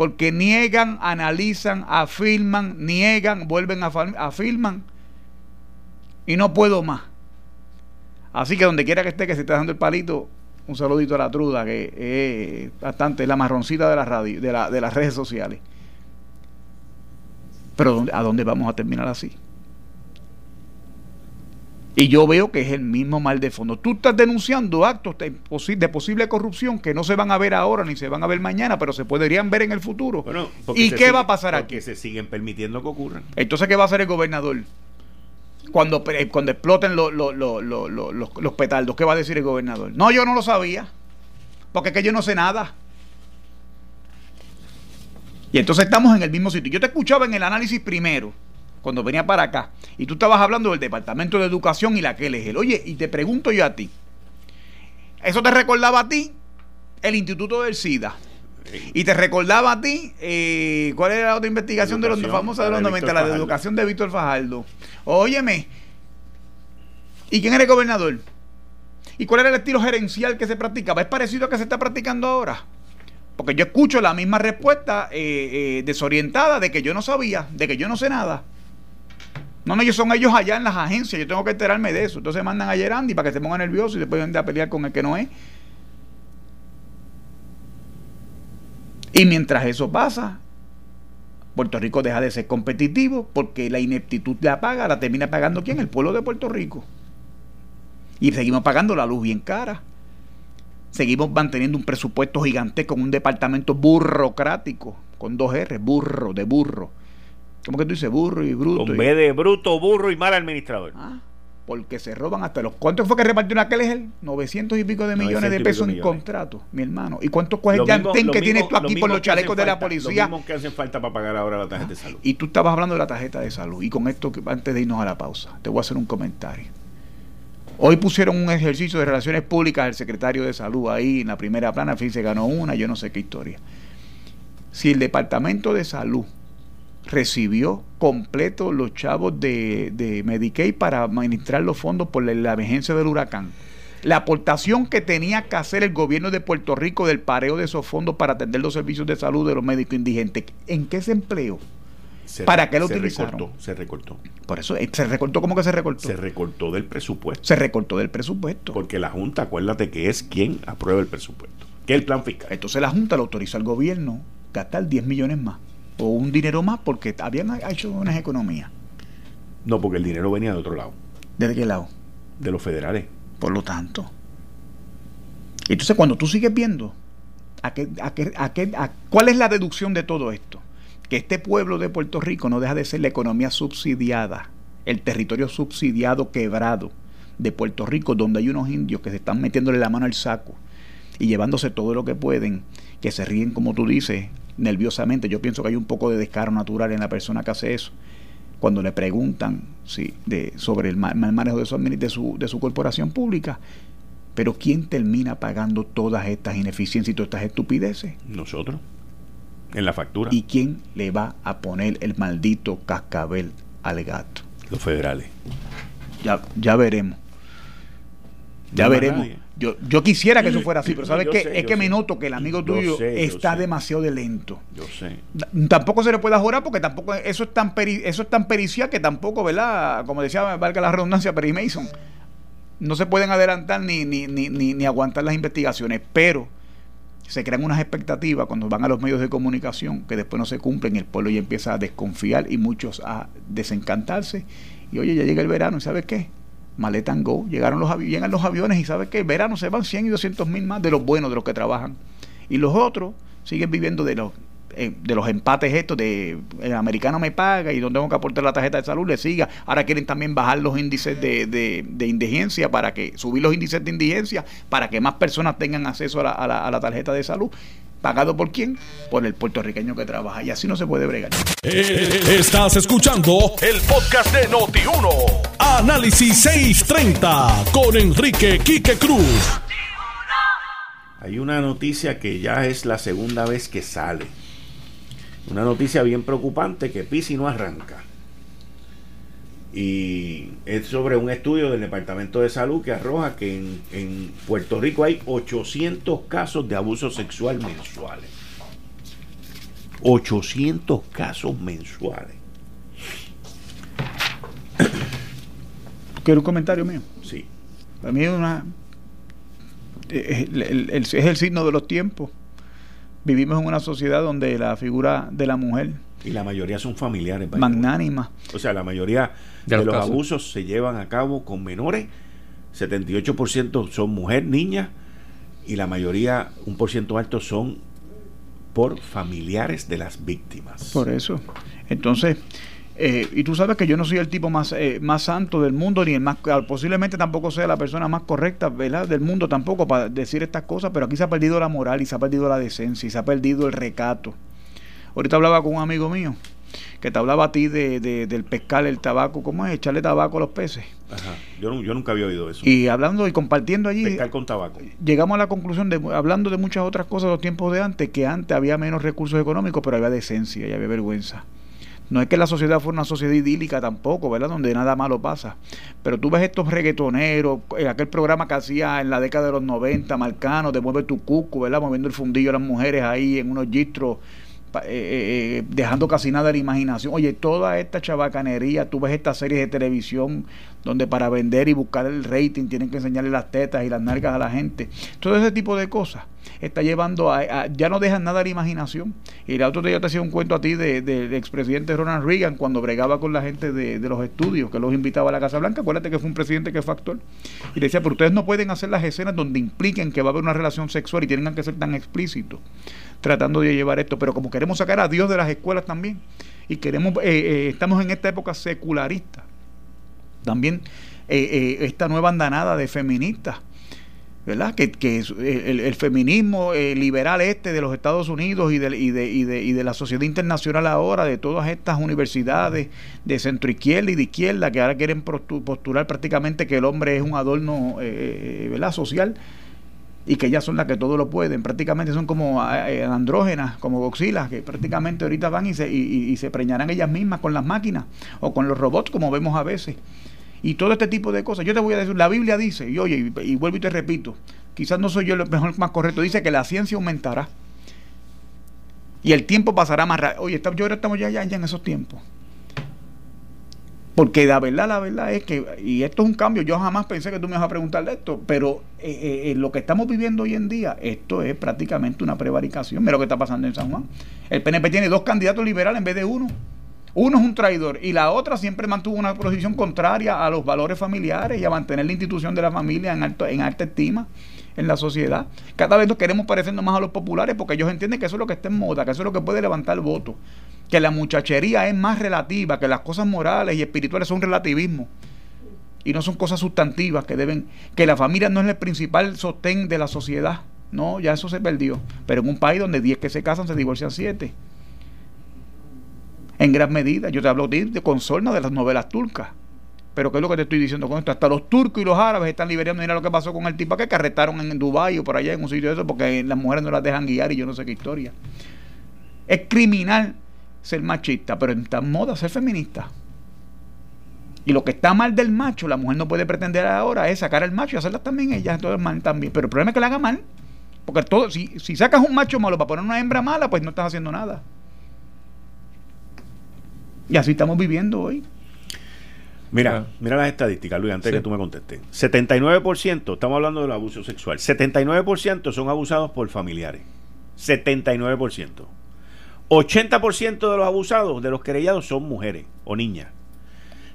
porque niegan, analizan, afirman, niegan, vuelven a afirman y no puedo más. Así que donde quiera que esté, que se esté dando el palito, un saludito a la truda, que es bastante la marroncita de la radio, de, la, de las redes sociales. Pero ¿a dónde vamos a terminar así? Y yo veo que es el mismo mal de fondo. Tú estás denunciando actos de, posible corrupción que no se van a ver ahora ni se van a ver mañana, pero se podrían ver en el futuro. ¿Y qué va a pasar aquí? Que se siguen permitiendo que ocurran. Entonces, ¿qué va a hacer el gobernador? Cuando, cuando exploten los, los, petardos, ¿qué va a decir el gobernador? No, yo no lo sabía, porque es que yo no sé nada. Y entonces estamos en el mismo sitio. Yo te escuchaba en el análisis primero cuando venía para acá, y tú estabas hablando del Departamento de Educación y la que él Oye, y te pregunto yo a ti, ¿eso te recordaba a ti el Instituto del SIDA? Y te recordaba a ti, eh, ¿cuál era la otra investigación de los famosos de los 90? La de educación de Víctor Fajardo. Óyeme, ¿y quién era el gobernador? ¿Y cuál era el estilo gerencial que se practicaba? ¿Es parecido a que se está practicando ahora? Porque yo escucho la misma respuesta eh, eh, desorientada de que yo no sabía, de que yo no sé nada. No, no, ellos son ellos allá en las agencias, yo tengo que enterarme de eso. Entonces mandan a Gerandi para que se ponga nervioso y después vengan a pelear con el que no es. Y mientras eso pasa, Puerto Rico deja de ser competitivo porque la ineptitud la paga, la termina pagando quién? El pueblo de Puerto Rico. Y seguimos pagando la luz bien cara. Seguimos manteniendo un presupuesto gigante con un departamento burocrático, con dos R, burro, de burro ¿Cómo que tú dices burro y bruto? Con B de bruto, burro y mal administrador. Ah, porque se roban hasta los. ¿Cuánto fue que repartió aquel es el? 900 y pico de millones de pesos en contrato, mi hermano. ¿Y cuánto cuesta el llantén que tienes tú aquí por los chalecos de la policía? Lo mismo que hacen falta para pagar ahora la tarjeta de salud. Y tú estabas hablando de la tarjeta de salud. Y con esto, antes de irnos a la pausa, te voy a hacer un comentario. Hoy pusieron un ejercicio de relaciones públicas del secretario de salud ahí en la primera plana, en fin, se ganó una, yo no sé qué historia. Si el departamento de salud recibió completo los chavos de, de Medicaid para administrar los fondos por la, emergencia del huracán. La aportación que tenía que hacer el gobierno de Puerto Rico del pareo de esos fondos para atender los servicios de salud de los médicos indigentes, ¿en qué se empleó? ¿Para qué lo utilizaron? se recortó. Por eso, eh, ¿se recortó? ¿Cómo que se recortó? Se recortó del presupuesto. Se recortó del presupuesto. Porque la Junta, acuérdate que es quien aprueba el presupuesto, que es el plan fiscal. Entonces la Junta le autoriza al gobierno gastar 10 millones más o un dinero más porque habían hecho unas economías. No, porque el dinero venía de otro lado. ¿De qué lado? De los federales. Por lo tanto. Entonces, cuando tú sigues viendo, ¿a qué, a qué, a qué, a, ¿cuál es la deducción de todo esto? Que este pueblo de Puerto Rico no deja de ser la economía subsidiada, el territorio subsidiado quebrado de Puerto Rico, donde hay unos indios que se están metiéndole la mano al saco y llevándose todo lo que pueden, que se ríen, como tú dices, nerviosamente. Yo pienso que hay un poco de descaro natural en la persona que hace eso. Cuando le preguntan sí, de, sobre el mal, manejo de su, de, su, de su corporación pública, pero ¿quién termina pagando todas estas ineficiencias y todas estas estupideces? Nosotros, en la factura. ¿Y quién le va a poner el maldito cascabel al gato? Los federales. Ya, ya veremos. Ya No veremos. nadie. Yo, yo quisiera que eso fuera así, pero ¿sabes qué? sé, es que me noto que el amigo Yo tuyo sé, está demasiado de lento. Yo sé. Tampoco se le puede jurar porque tampoco eso es tan peri- eso es tan pericial que tampoco, ¿verdad? Como decía, valga la redundancia, Perry Mason. No se pueden adelantar ni, ni, ni, ni, ni aguantar las investigaciones, pero se crean unas expectativas cuando van a los medios de comunicación que después no se cumplen, el pueblo ya empieza a desconfiar y muchos a desencantarse. Y oye, ya llega el verano, ¿y sabes qué? Maleta go, llegaron los llegan los aviones y sabes qué, el verano se van 100 y 200 mil más de los buenos, de los que trabajan. Y los otros siguen viviendo de los eh, de los empates estos de el americano me paga y donde tengo que aportar la tarjeta de salud le siga. Ahora quieren también bajar los índices de, de, de indigencia para que, subir los índices de indigencia para que más personas tengan acceso a la, a la tarjeta de salud. ¿Pagado por quién? Por el puertorriqueño que trabaja. Y así no se puede bregar. Eh, Estás escuchando el podcast de Noti1. Análisis 630 con Enrique Quique Cruz. Hay una noticia que ya es la segunda vez que sale. Una noticia bien preocupante que Pisi no arranca. Y es sobre un estudio del Departamento de Salud que arroja que en, en Puerto Rico hay 800 casos de abuso sexual mensuales. 800 casos mensuales. ¿Quieres un comentario mío? Sí. Para mí es una. eh, el- es el signo de los tiempos. Vivimos en una sociedad donde la figura de la mujer Y la mayoría son familiares. by the way. magnánima O sea, la mayoría De de, los casos. abusos se llevan a cabo con menores. 78% son mujeres, niñas. Y la mayoría, un por ciento alto, son por familiares de las víctimas. Por eso. Entonces, eh, y tú sabes que yo no soy el tipo más, eh, más santo del mundo, ni el más, posiblemente tampoco sea la persona más correcta ¿verdad? del mundo tampoco para decir estas cosas, pero aquí se ha perdido la moral y se ha perdido la decencia y se ha perdido el recato. Ahorita hablaba con un amigo mío que te hablaba a ti de, de- del pescar el tabaco, ¿cómo es? Echarle tabaco a los peces. Ajá. Yo, yo nunca había oído eso. Y hablando y compartiendo allí, Pescar con tabaco. llegamos a la conclusión de, hablando de muchas otras cosas de los tiempos de antes, que antes había menos recursos económicos, pero había decencia y había vergüenza. No es que la sociedad fuera una sociedad idílica tampoco, ¿verdad? Donde nada malo pasa. Pero tú ves estos reggaetoneros, en aquel programa que hacía en la década de los 90, Marcano, de Mueve tu Cuco, ¿verdad? Moviendo el fundillo a las mujeres ahí en unos gistros, eh, eh, eh, dejando casi nada de la imaginación. Oye, toda esta chabacanería, tú ves estas series de televisión donde para vender y buscar el rating tienen que enseñarle las tetas y las nalgas a la gente. Todo ese tipo de cosas está llevando a, ya no dejan nada de la imaginación. Y el otro día te hacía un cuento a ti de- de- del expresidente Ronald Reagan cuando bregaba con la gente de, de los estudios, que los invitaba a la Casa Blanca. Acuérdate que fue un presidente que fue actor. Y le decía, pero ustedes no pueden hacer las escenas donde impliquen que va a haber una relación sexual y tengan que ser tan explícitos tratando de llevar esto. Pero como queremos sacar a Dios de las escuelas también y queremos, eh, eh, estamos en esta época secularista. También eh, eh, esta nueva andanada de feministas ¿verdad? Que, eh, el, feminismo liberal este de los Estados Unidos y de, y, de, y, de, y de la sociedad internacional ahora, de todas estas universidades de centro izquierda y de izquierda que ahora quieren postu- postular prácticamente que el hombre es un adorno ¿verdad? social y que ellas son las que todo lo pueden, prácticamente son como eh, andrógenas, como goxilas, que prácticamente ahorita van y se, y, y- se preñarán ellas mismas con las máquinas o con los robots, como vemos a veces y todo este tipo de cosas. Yo te voy a decir, la Biblia dice, y oye, y, vuelvo y te repito, quizás no soy yo el mejor más correcto, dice que la ciencia aumentará y el tiempo pasará más rápido. Oye, estamos, yo ahora estamos ya, ya, ya en esos tiempos. Porque la verdad, la verdad es que, y esto es un cambio, yo jamás pensé que tú me ibas a preguntar de esto, pero eh, eh, eh, lo que estamos viviendo hoy en día, esto es prácticamente una prevaricación. Mira lo que está pasando en San Juan. El PNP tiene dos candidatos liberales en vez de uno. Uno es un traidor y la otra siempre mantuvo una posición contraria a los valores familiares y a mantener la institución de la familia en, alto, en alta estima en la sociedad. Cada vez nos queremos parecernos más a los populares porque ellos entienden que eso es lo que está en moda, que eso es lo que puede levantar el voto, que la muchachería es más relativa, que las cosas morales y espirituales son relativismo y no son cosas sustantivas que deben, que la familia no es el principal sostén de la sociedad. No, ya eso se perdió. Pero en un país donde 10 que se casan se divorcian 7. En gran medida, yo te hablo de, de de las novelas turcas. Pero ¿qué es lo que te estoy diciendo con esto? Hasta los turcos y los árabes están liberando. Mira lo que pasó con el tipo que arrestaron en Dubái o por allá en un sitio de eso porque las mujeres no las dejan guiar y yo no sé qué historia. Es criminal ser machista, pero está en moda ser feminista. Y lo que está mal del macho, la mujer no puede pretender ahora es sacar al macho y hacerla también ella, todo es mal también. Pero el problema es que la haga mal. Porque todo, si, si sacas un macho malo para poner una hembra mala, pues no estás haciendo nada. Y así estamos viviendo hoy. Mira, mira las estadísticas, Luis, antes que tú me contestes. 79%, estamos hablando del abuso sexual, 79% son abusados por familiares. 79%. 80% de los abusados, de los querellados, son mujeres o niñas.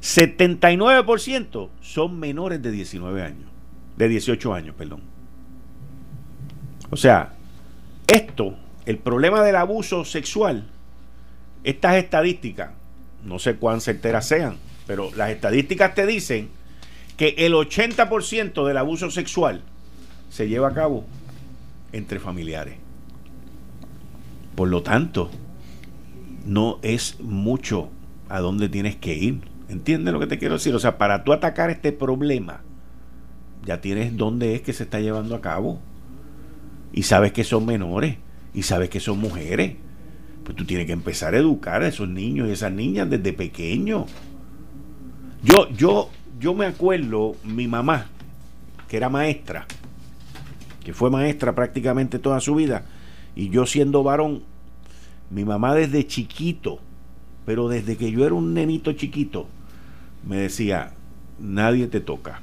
79% son menores de 19 años, de 18 años, perdón. O sea, esto, el problema del abuso sexual, estas estadísticas, no sé cuán certeras sean, pero las estadísticas te dicen que el 80% del abuso sexual se lleva a cabo entre familiares. Por lo tanto, no es mucho a dónde tienes que ir. ¿Entiendes lo que te quiero decir? O sea, para tú atacar este problema, ya tienes dónde es que se está llevando a cabo. Y sabes que son menores. Y sabes que son mujeres. Pues tú tienes que empezar a educar a esos niños y esas niñas desde pequeños. Yo, yo, yo me acuerdo, mi mamá, que era maestra, que fue maestra prácticamente toda su vida, y yo siendo varón, mi mamá desde chiquito, pero desde que yo era un nenito chiquito, me decía, nadie te toca.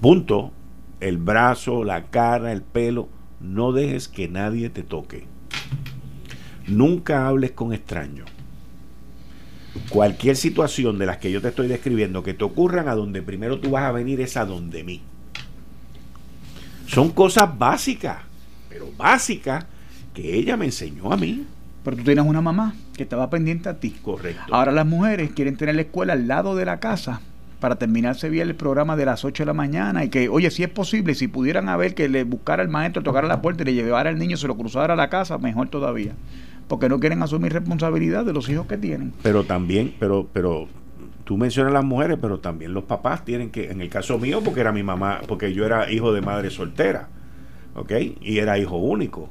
Punto. El brazo, la cara, el pelo, no dejes que nadie te toque. Nunca hables con extraños. Cualquier situación de las que yo te estoy describiendo que te ocurran a donde primero tú vas a venir es a donde mí. Son cosas básicas, pero básicas que ella me enseñó a mí. Pero tú tienes una mamá que estaba pendiente a ti. Correcto. Ahora las mujeres quieren tener la escuela al lado de la casa para terminarse bien el programa de las 8 de la mañana y que, oye, si es posible, si pudieran haber que le buscara al maestro, tocara la puerta y le llevara al niño, se lo cruzara a la casa, mejor todavía. Porque no quieren asumir responsabilidad de los hijos que tienen. Pero también, pero, pero tú mencionas las mujeres, pero también los papás tienen que, en el caso mío, porque era mi mamá, porque yo era hijo de madre soltera, ¿ok? Y era hijo único.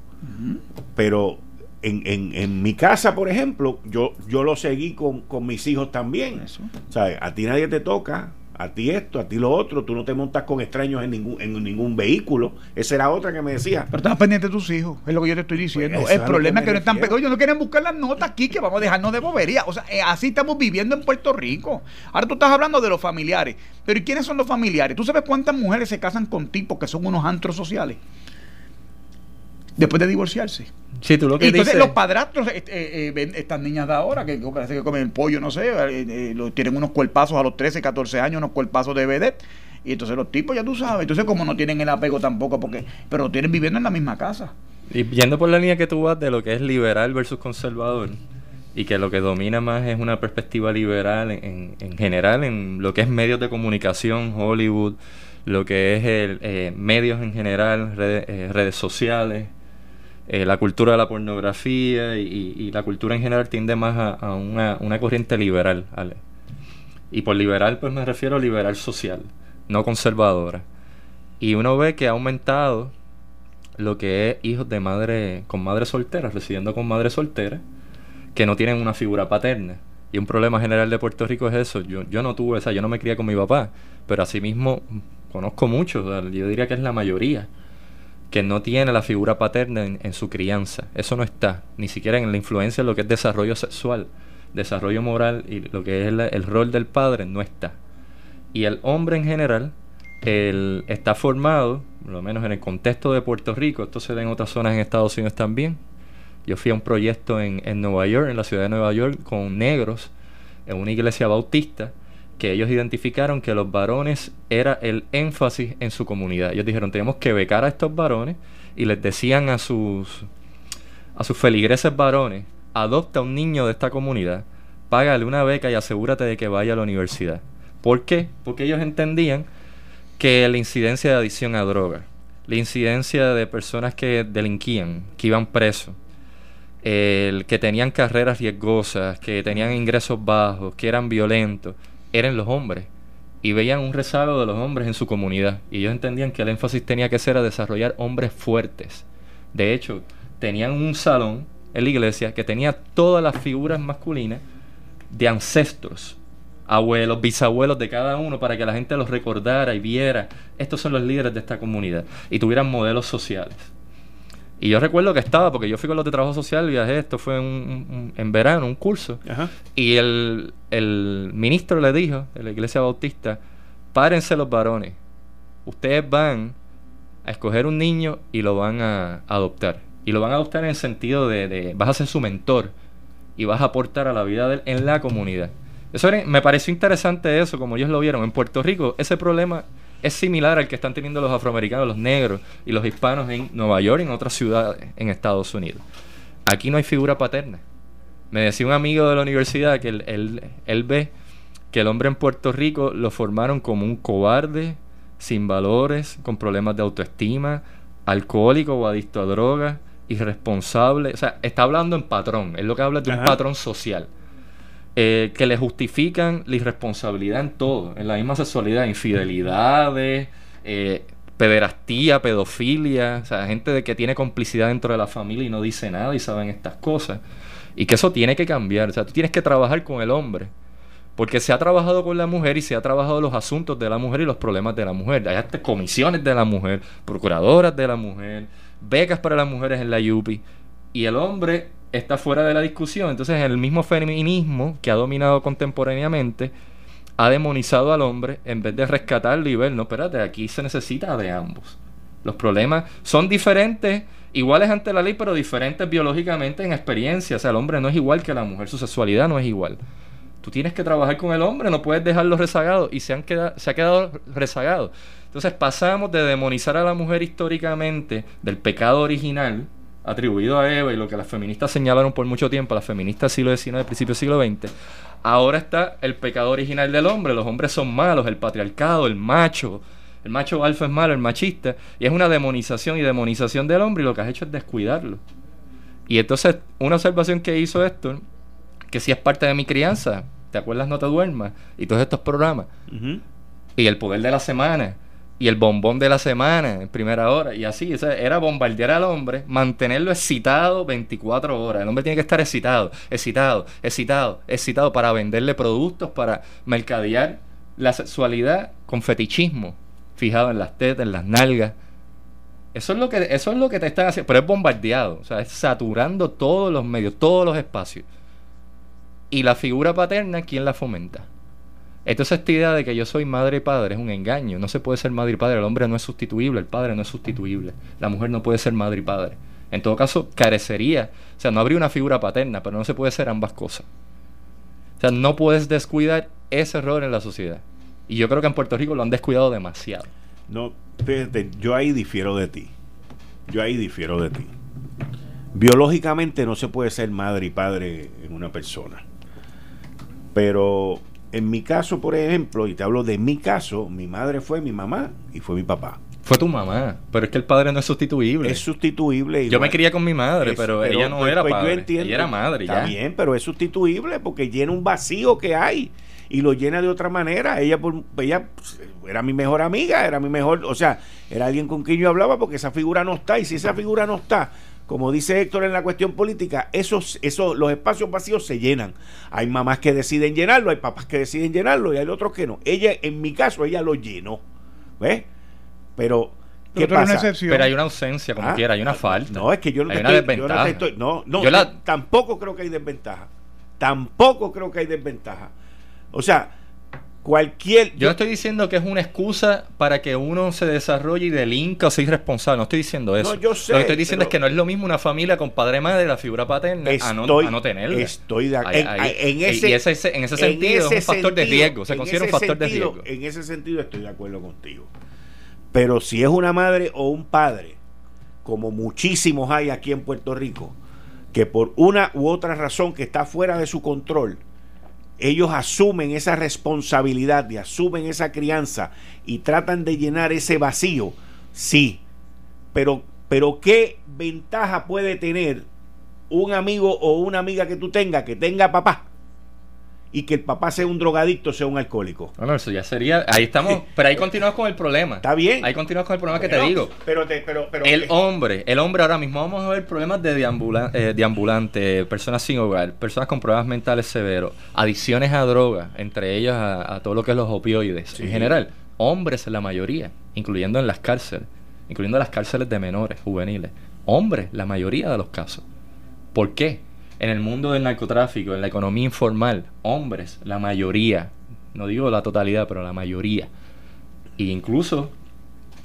Pero en, en, en, mi casa, por ejemplo, yo, yo lo seguí con, con mis hijos también. Eso. ¿Sabes? A ti nadie te toca, a ti esto, a ti lo otro, tú no te montas con extraños en ningún, en ningún vehículo. Esa era otra que me decía. Pero estás pendiente de tus hijos, es lo que yo te estoy diciendo. Pues el problema es que, no están pegados, ellos no quieren buscar las notas aquí, que vamos a dejarnos de bobería. O sea, eh, así estamos viviendo en Puerto Rico. Ahora tú estás hablando de los familiares. Pero ¿y quiénes son los familiares? ¿Tú sabes cuántas mujeres se casan con tipos que son unos antros sociales? Después de divorciarse. Sí, tú lo que y entonces dices... los padrastros, eh, eh, estas niñas de ahora, que parece que comen el pollo, no sé, eh, lo, tienen unos cuerpazos a los 13, 14 años, unos cuerpazos de vedette. Y entonces los tipos, ya tú sabes, entonces como no tienen el apego tampoco, porque pero tienen viviendo en la misma casa. Y yendo por la línea que tú vas de lo que es liberal versus conservador, y que lo que domina más es una perspectiva liberal en, en general, en lo que es medios de comunicación, Hollywood, lo que es el, eh, medios en general, redes, eh, redes sociales, eh, la cultura de la pornografía y, la cultura en general tiende más a, una, corriente liberal. ¿vale? Y por liberal pues me refiero a liberal social, no conservadora. Y uno ve que ha aumentado lo que es hijos de madre con madres solteras, residiendo con madres solteras, que no tienen una figura paterna. Y un problema general de Puerto Rico es eso. Yo, yo no tuve esa, yo no me crié con mi papá, pero asimismo conozco muchos, yo diría que es la mayoría que no tiene la figura paterna en, su crianza. Eso no está, ni siquiera en la influencia de lo que es desarrollo sexual, desarrollo moral y lo que es el, el rol del padre no está. Y el hombre en general el, está formado, por lo menos en el contexto de Puerto Rico, esto se da en otras zonas en Estados Unidos también, Yo fui a un proyecto en, en Nueva York, en la ciudad de Nueva York, con negros, en una iglesia bautista, que ellos identificaron que los varones era el énfasis en su comunidad. Ellos dijeron, tenemos que becar a estos varones y les decían a sus a sus feligreses varones, adopta un niño de esta comunidad, págale una beca y asegúrate de que vaya a la universidad. ¿Por qué? Porque ellos entendían que la incidencia de adicción a droga, la incidencia de personas que delinquían, que iban presos, el que tenían carreras riesgosas, que tenían ingresos bajos, que eran violentos, eran los hombres. Y veían un rezago de los hombres en su comunidad. Y ellos entendían que el énfasis tenía que ser a desarrollar hombres fuertes. De hecho, tenían un salón en la iglesia que tenía todas las figuras masculinas de ancestros, abuelos, bisabuelos de cada uno, para que la gente los recordara y viera, estos son los líderes de esta comunidad, y tuvieran modelos sociales. Y yo recuerdo que estaba, porque yo fui con los de trabajo social, viajé, esto fue en verano, un curso. Y el, el, ministro le dijo, de la iglesia bautista, párense los varones. Ustedes van a escoger un niño y lo van a adoptar. Y lo van a adoptar en el sentido de, de vas a ser su mentor y vas a aportar a la vida de él en la comunidad. Eso me pareció interesante eso, como ellos lo vieron. En Puerto Rico ese problema es similar al que están teniendo los afroamericanos, los negros y los hispanos en Nueva York y en otras ciudades en Estados Unidos. Aquí no hay figura paterna. Me decía un amigo de la universidad que él, él, ve que el hombre en Puerto Rico lo formaron como un cobarde, sin valores, con problemas de autoestima, alcohólico o adicto a drogas, irresponsable. O sea, está hablando en patrón. Es lo que habla de un patrón social. Eh, que le justifican la irresponsabilidad en todo, en la misma sexualidad, infidelidades, eh, pederastía, pedofilia, o sea, gente de que tiene complicidad dentro de la familia y no dice nada y saben estas cosas. Y que eso tiene que cambiar, o sea, tú tienes que trabajar con el hombre. Porque se ha trabajado con la mujer y se ha trabajado los asuntos de la mujer y los problemas de la mujer. Hay hasta comisiones de la mujer, procuradoras de la mujer, becas para las mujeres en la YUPI. Y el hombre está fuera de la discusión. Entonces el mismo feminismo que ha dominado contemporáneamente ha demonizado al hombre en vez de rescatarlo y ver, no, espérate, aquí se necesita de ambos. Los problemas son diferentes, iguales ante la ley, pero diferentes biológicamente en experiencia. O sea, el hombre no es igual que la mujer, su sexualidad no es igual. Tú tienes que trabajar con el hombre, no puedes dejarlo rezagado y se, han quedado, se ha quedado rezagado. Entonces pasamos de demonizar a la mujer históricamente del pecado original, atribuido a Eva y lo que las feministas señalaron por mucho tiempo, las feministas del siglo XIX, principio del siglo XX, ahora está el pecado original del hombre, los hombres son malos, el patriarcado, el macho, el macho alfa es malo, el machista, y es una demonización y demonización del hombre y lo que has hecho es descuidarlo. Y entonces, una observación que hizo esto, que si es parte de mi crianza, ¿te acuerdas No te duermas? Y todos estos programas. Y el poder de la semana y el bombón de la semana en primera hora. Y así, era bombardear al hombre, mantenerlo excitado 24 horas. El hombre tiene que estar excitado, excitado, excitado, excitado para venderle productos, para mercadear la sexualidad con fetichismo, fijado en las tetas, en las nalgas. Eso es lo que, eso es lo que te están haciendo, pero es bombardeado, o sea, es saturando todos los medios, todos los espacios. Y la figura paterna, ¿quién la fomenta? Entonces esta idea de que yo soy madre y padre es un engaño. No se puede ser madre y padre. El hombre no es sustituible, el padre no es sustituible. La mujer no puede ser madre y padre. En todo caso, carecería. O sea, no habría una figura paterna, pero no se puede ser ambas cosas. O sea, no puedes descuidar ese error en la sociedad. Y yo creo que en Puerto Rico lo han descuidado demasiado. No, fíjate, yo ahí difiero de ti. Yo ahí difiero de ti. Biológicamente no se puede ser madre y padre en una persona. Pero en mi caso, por ejemplo, y te hablo de mi caso, mi madre fue mi mamá y fue mi papá. Fue tu mamá, pero es que el padre no es sustituible. Es sustituible. Yo me quería con mi madre, pero, ella no pues, era pues, padre. ella era madre. Está bien, pero es sustituible porque llena un vacío que hay y lo llena de otra manera. Ella, ella pues, era mi mejor amiga, era mi mejor, o sea, era alguien con quien yo hablaba porque esa figura no está. Y si esa figura no está, como dice Héctor en la cuestión política, esos, esos, los espacios vacíos se llenan. Hay mamás que deciden llenarlo, hay papás que deciden llenarlo y hay otros que no. Ella, en mi caso, ella lo llenó. ¿Ves? Pero, ¿qué pasa? Pero hay una ausencia, como ah, quiera, hay una falta. No, es que yo no hay una desventaja. no, no, tampoco creo que hay desventaja. Tampoco creo que hay desventaja. O sea, cualquier... Yo no estoy diciendo que es una excusa para que uno se desarrolle y delinca o sea irresponsable. No estoy diciendo eso. No, yo sé, lo que estoy diciendo es que no es lo mismo una familia con padre madre, la figura paterna, a, no, a no tenerla. Estoy de Ahí- en, en y ese, ese- en ese en sentido ese es un factor de sentido- riesgo. Se considera un factor de sentido- riesgo. En ese sentido estoy de acuerdo contigo. Pero si es una madre o un padre, como muchísimos hay aquí en Puerto Rico, que por una u otra razón que está fuera de su control, ellos asumen esa responsabilidad y asumen esa crianza y tratan de llenar ese vacío, sí. Pero, pero ¿qué ventaja puede tener un amigo o una amiga que tú tengas que tenga papá y que el papá sea un drogadicto, sea un alcohólico? Bueno, eso ya sería. Ahí estamos. Pero ahí continuamos con el problema. Está bien. Ahí continuamos con el problema que te digo. Pero, te- pero, pero El eh, hombre, el hombre ahora mismo vamos a ver problemas de deambula- eh, deambulante, personas sin hogar, personas con problemas mentales severos, adicciones a drogas, entre ellas a, a todo lo que es los opioides. Sí. En general, hombres la mayoría, incluyendo en las cárceles, incluyendo las cárceles de menores, juveniles. Hombres, la mayoría de los casos. ¿Por qué? En el mundo del narcotráfico, en la economía informal, hombres, la mayoría, no digo la totalidad, pero la mayoría. E incluso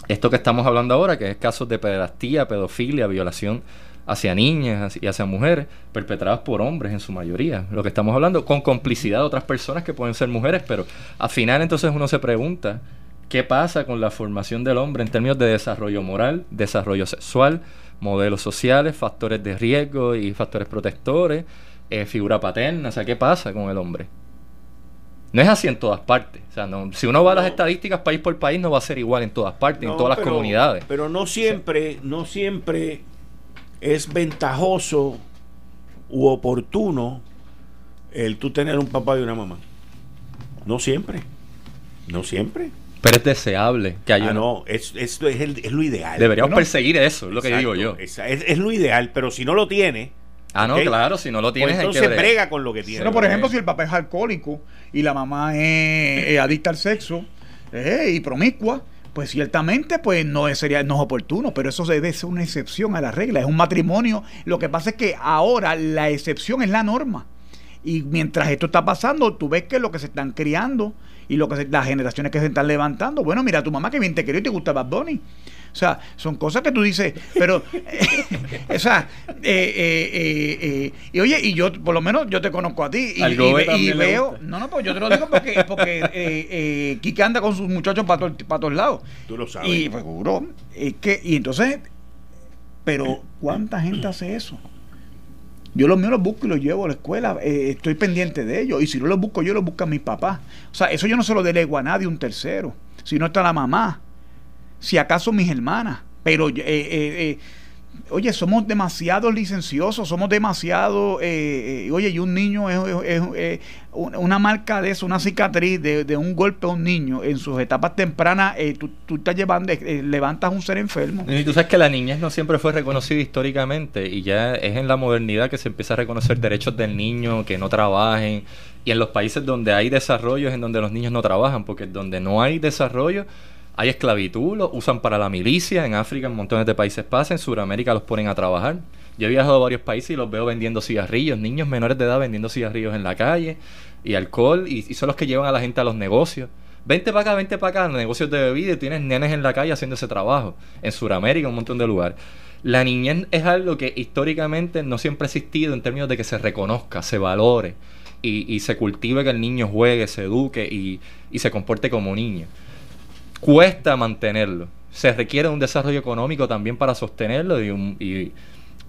esto que estamos hablando ahora, que es casos de pederastía, pedofilia, violación hacia niñas y hacia mujeres, perpetradas por hombres en su mayoría. Lo que estamos hablando, con complicidad de otras personas que pueden ser mujeres, pero al final entonces uno se pregunta, ¿qué pasa con la formación del hombre en términos de desarrollo moral, desarrollo sexual, modelos sociales, factores de riesgo y factores protectores, eh, figura paterna? O sea, ¿qué pasa con el hombre? No es así en todas partes. O sea, no- si uno va a las estadísticas país por país, no va a ser igual en todas partes, no, en todas las comunidades. Pero no siempre, no siempre es ventajoso u oportuno el tú tener un papá y una mamá. No siempre. No siempre. Pero es deseable que haya Ah, una- no, es, es, es el- es lo ideal. Deberíamos Bueno, perseguir eso, es lo que digo yo. Es, es- es lo ideal, pero si no lo tiene, Ah, no, claro, si no lo pues tienes hay que entonces bregar. brega con lo que tiene. Pero, por ejemplo, si el papá es alcohólico y la mamá es, es adicta al sexo eh, y promiscua, pues ciertamente pues no sería, no es oportuno, pero eso debe ser una excepción a la regla. Es un matrimonio. Lo que pasa es que ahora la excepción es la norma. Y mientras esto está pasando, tú ves que lo que se están criando y lo que se- las generaciones que se están levantando, bueno, mira, tu mamá que bien te quería y te gusta Bad Bunny. O sea, son cosas que tú dices, pero, o sea, eh, eh, eh, eh, y oye, y yo, por lo menos, yo te conozco a ti y, Al y y veo, no, no, pues yo te lo digo porque, porque eh, eh, Kike anda con sus muchachos para todos lados. Tú lo sabes. Y pues, seguro, es que, y entonces, pero ¿cuánta gente hace eso? Yo los míos los busco y los llevo a la escuela, eh, estoy pendiente de ellos. Y si no los busco yo, los buscan mis papás. O sea, eso yo no se lo delego a nadie, un tercero. Si no está la mamá, si acaso mis hermanas. Pero, eh, eh, eh, oye, somos demasiado licenciosos, somos demasiado. eh, eh, oye, y un niño es, es una marca de eso, una cicatriz de, de un golpe a un niño en sus etapas tempranas. eh, tú, estás llevando, eh, levantas un ser enfermo. Y tú sabes que la niñez no siempre fue reconocida históricamente y ya es en la modernidad que se empieza a reconocer derechos del niño, que no trabajen. Y en los países donde hay desarrollo es en donde los niños no trabajan, porque donde no hay desarrollo hay esclavitud, lo usan para la milicia, en África en montones de países pasa, en Sudamérica los ponen a trabajar. Yo he viajado a varios países y los veo vendiendo cigarrillos, niños menores de edad vendiendo cigarrillos en la calle y alcohol, y, son los que llevan a la gente a los negocios. Vente para acá, vente para acá, los negocios de bebida y tienes nenes en la calle haciendo ese trabajo. En Sudamérica, un montón de lugares. La niñez es algo que históricamente no siempre ha existido en términos de que se reconozca, se valore y, y se cultive que el niño juegue, se eduque y, y se comporte como niño. Cuesta mantenerlo. Se requiere un desarrollo económico también para sostenerlo y, un- y,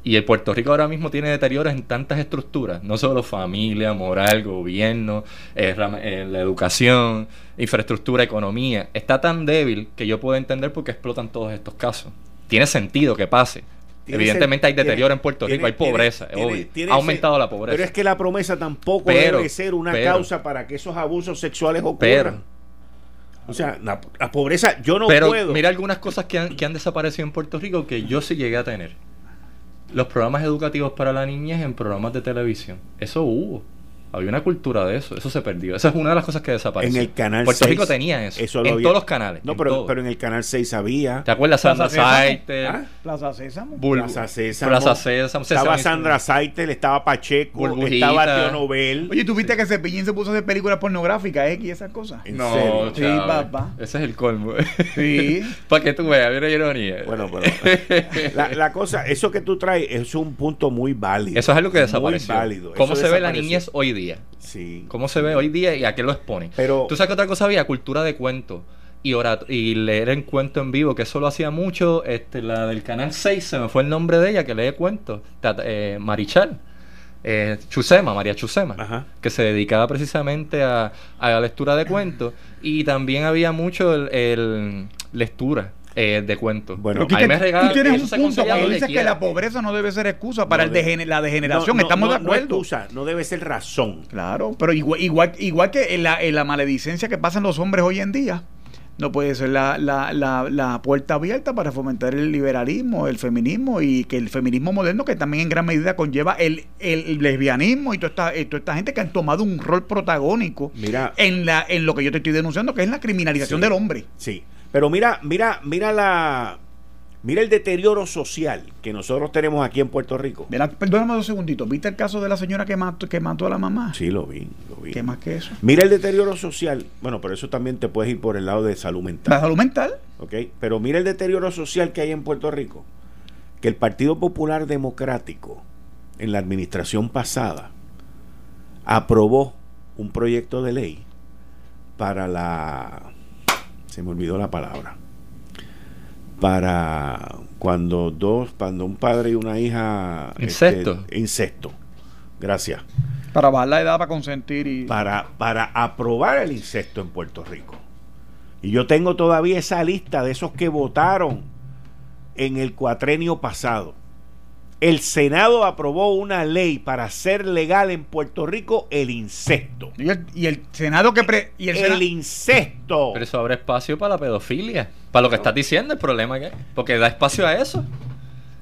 y el Puerto Rico ahora mismo tiene deterioros en tantas estructuras, no solo familia, moral, gobierno, eh, eh, la educación, infraestructura, economía. Está tan débil que yo puedo entender por qué explotan todos estos casos. Tiene sentido que pase. Evidentemente hay deterioro tiene- en Puerto tiene- Rico, hay pobreza, tiene- obvio. ha aumentado la pobreza. Pero es que la promesa tampoco Pero- debe ser una pero- causa para que esos abusos sexuales ocurran. Pero- o sea, la, la pobreza, yo no Pero puedo. mira algunas cosas que han, que han desaparecido en Puerto Rico que yo sí llegué a tener. Los programas educativos para la niñez en programas de televisión. Eso hubo. Había una cultura de eso, eso se perdió. Esa es una de las cosas que desapareció. En el canal Puerto 6, Rico tenía eso. eso lo en había- todos los canales. No, pero, en el canal 6 había. ¿Te acuerdas? Plaza Sandra ¿Ah? Plaza Sésamo. Bul- Plaza Sésamo. Plaza Sésamo, Estaba Sandra. Saitel, estaba Pacheco, Burbujita. estaba Tío Nobel. Oye, ¿tú viste que Cepillín se puso a hacer películas pornográficas, X y esas cosas? ¿En No, serio? Sí, papá. Ese es el colmo. Sí. Para que tú veas, había una ironía. Bueno, pero la, la cosa, eso que tú traes es un punto muy válido. Eso es algo que desapareció. Muy válido. ¿Cómo Eso se ve la niñez hoy día? Sí. ¿Cómo se ve hoy día y a qué lo exponen? Pero- ¿Tú sabes qué otra cosa había? Cultura de cuento. Y, y leer en cuento en vivo, que eso lo hacía mucho. Este, la del canal 6, se me fue el nombre de ella, que lee cuentos. Eh, Marichal. Eh, Chusema, María Chusema. Ajá. Que se dedicaba precisamente a, a la lectura de cuentos. Y también había mucho el, el lectura eh, de cuentos. Bueno, Quique, me regala- tú tienes un punto cuando dices que la pobreza no debe ser excusa para No el la degeneración. No, Estamos no, de acuerdo. excusa, no debe ser razón. Claro, pero igual, igual, igual que en la, en la maledicencia que pasan los hombres hoy en día, no puede ser la, la, la, la puerta abierta para fomentar el liberalismo, el feminismo y que el feminismo moderno que también en gran medida conlleva el, el lesbianismo y toda esta, y toda esta gente que han tomado un rol protagónico Mira. en, la, en lo que yo te estoy denunciando, que es la criminalización Sí. del hombre. Sí, pero mira, mira, mira la, mira el deterioro social que nosotros tenemos aquí en Puerto Rico. La- perdóname dos segunditos. ¿Viste el caso de la señora que mató, que mató a la mamá? Sí, lo vi, lo vi. ¿Qué más que eso? Mira el deterioro social. Bueno, pero eso también te puedes ir por el lado de salud La mental, salud mental. ¿ok? Pero mira el deterioro social que hay en Puerto Rico. Que el Partido Popular Democrático en la administración pasada aprobó un proyecto de ley para la se me olvidó la palabra para cuando dos cuando un padre y una hija Incesto. este, incesto gracias Para bajar la edad para consentir y... para, para aprobar el incesto en Puerto Rico. Y yo tengo todavía esa lista de esos que votaron en el cuatrenio pasado. El Senado aprobó una ley para hacer legal en Puerto Rico el incesto. Y el, y el Senado que... Pre, y el El, Senado- incesto. Pero eso abre espacio para la pedofilia. Para lo que estás diciendo, el problema que es. Porque da espacio a eso.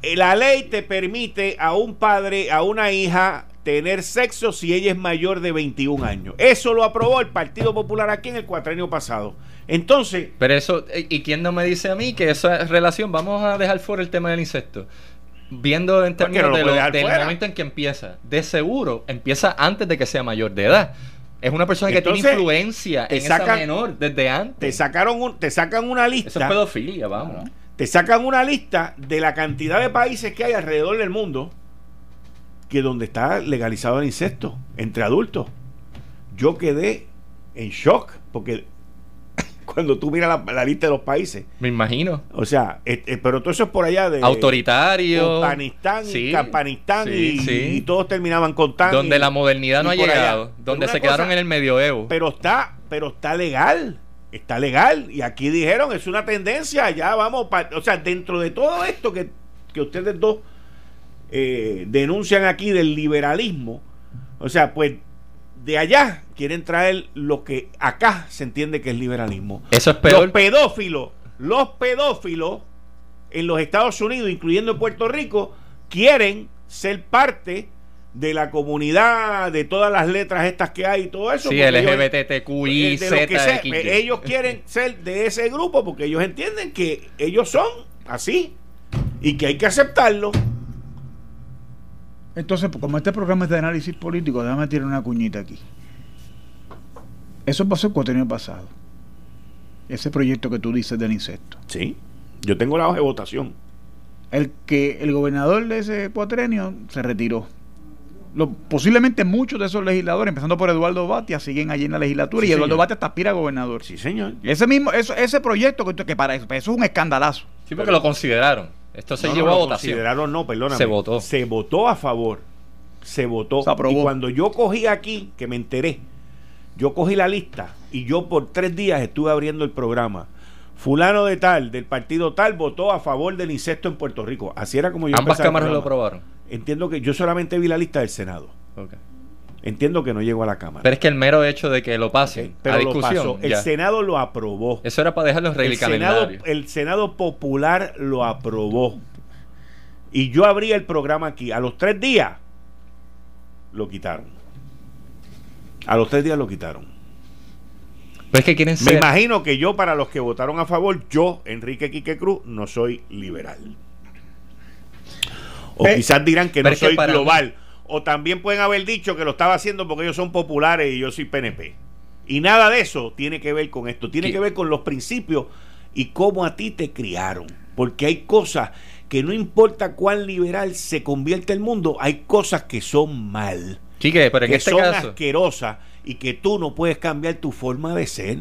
Eh, La ley te permite a un padre, a una hija, tener sexo si ella es mayor de 21 años. Eso lo aprobó el Partido Popular aquí en el cuatrenio pasado. Entonces, Pero eso, ¿y y quién no me dice a mí que esa es relación? Vamos a dejar fuera el tema del incesto. Viendo en ¿Por qué términos no de lo- del fuera? momento en que empieza, de seguro empieza antes de que sea mayor de edad. Es una persona que Entonces, tiene influencia te en esa menor desde te antes. sacaron un, te sacan una Eso es lista. pedofilia, vamos. te sacan una lista de la cantidad de países que hay alrededor del mundo que donde está legalizado el incesto entre adultos. Yo quedé en shock porque cuando tú miras la, la lista de los países, Me imagino. o sea, eh, eh, pero todo eso es por allá de Autoritario. Afganistán, Sí, y, sí. y todos terminaban con tan donde y- la modernidad no ha allá. llegado. Donde se quedaron en el medioevo. pero está, pero está legal. Está legal. Y aquí dijeron, es una tendencia, ya vamos, pa- o sea, dentro de todo esto que, que ustedes dos eh, denuncian aquí del liberalismo, o sea, pues de allá quieren traer lo que acá se entiende que es liberalismo. Eso es peor. Los pedófilos, los pedófilos en los Estados Unidos, incluyendo en Puerto Rico, quieren ser parte de la comunidad, de todas las letras estas que hay y todo eso. Sí, LGBTQI, eh, Z, eh, ellos quieren ser de ese grupo porque ellos entienden que ellos son así y que hay que aceptarlo. Entonces, como este programa es de análisis político, déjame tirar una cuñita aquí. Eso pasó el cuatrenio pasado. Ese proyecto que tú dices del incesto. Sí, yo tengo la hoja de votación. El que el gobernador de ese cuatrenio se retiró. Lo- posiblemente muchos de esos legisladores, empezando por Eduardo Batia, siguen allí en la legislatura Sí, y Eduardo señor. Batia hasta aspira a gobernador. Sí, señor. Ese mismo, eso, ese proyecto que, que para eso, eso es un escandalazo. Sí, porque lo consideraron. Esto se No, llevó no, a votación. consideraron no, perdóname. Se votó. Se votó a favor. Se votó. Se aprobó. Y cuando yo cogí aquí, que me enteré, yo cogí la lista y yo por tres días estuve abriendo el programa. Fulano de tal, del partido tal, votó a favor del incesto en Puerto Rico. Así era como yo Ambas cámaras lo aprobaron. Entiendo que yo solamente vi la lista del Senado. Ok. Entiendo que no llegó a la Cámara. Pero es que el mero hecho de que lo pasen pero a lo discusión. pasó. El ya. Senado lo aprobó. Eso era para dejarlo en El Senado, el Senado Popular lo aprobó. Y yo abrí el programa aquí. A los tres días lo quitaron. A los tres días lo quitaron. Pero es que quieren Me ser. imagino que yo, para los que votaron a favor, yo, Enrique Quique Cruz, no soy liberal. O quizás dirán que no que soy global. O también pueden haber dicho que lo estaba haciendo porque ellos son populares y yo soy PNP. Y nada de eso tiene que ver con esto. Tiene ¿Qué? que ver con los principios y cómo a ti te criaron. Porque hay cosas que no importa cuán liberal se convierte el mundo, hay cosas que son mal Quique, pero en que este son caso. asquerosas y que tú no puedes cambiar tu forma de ser.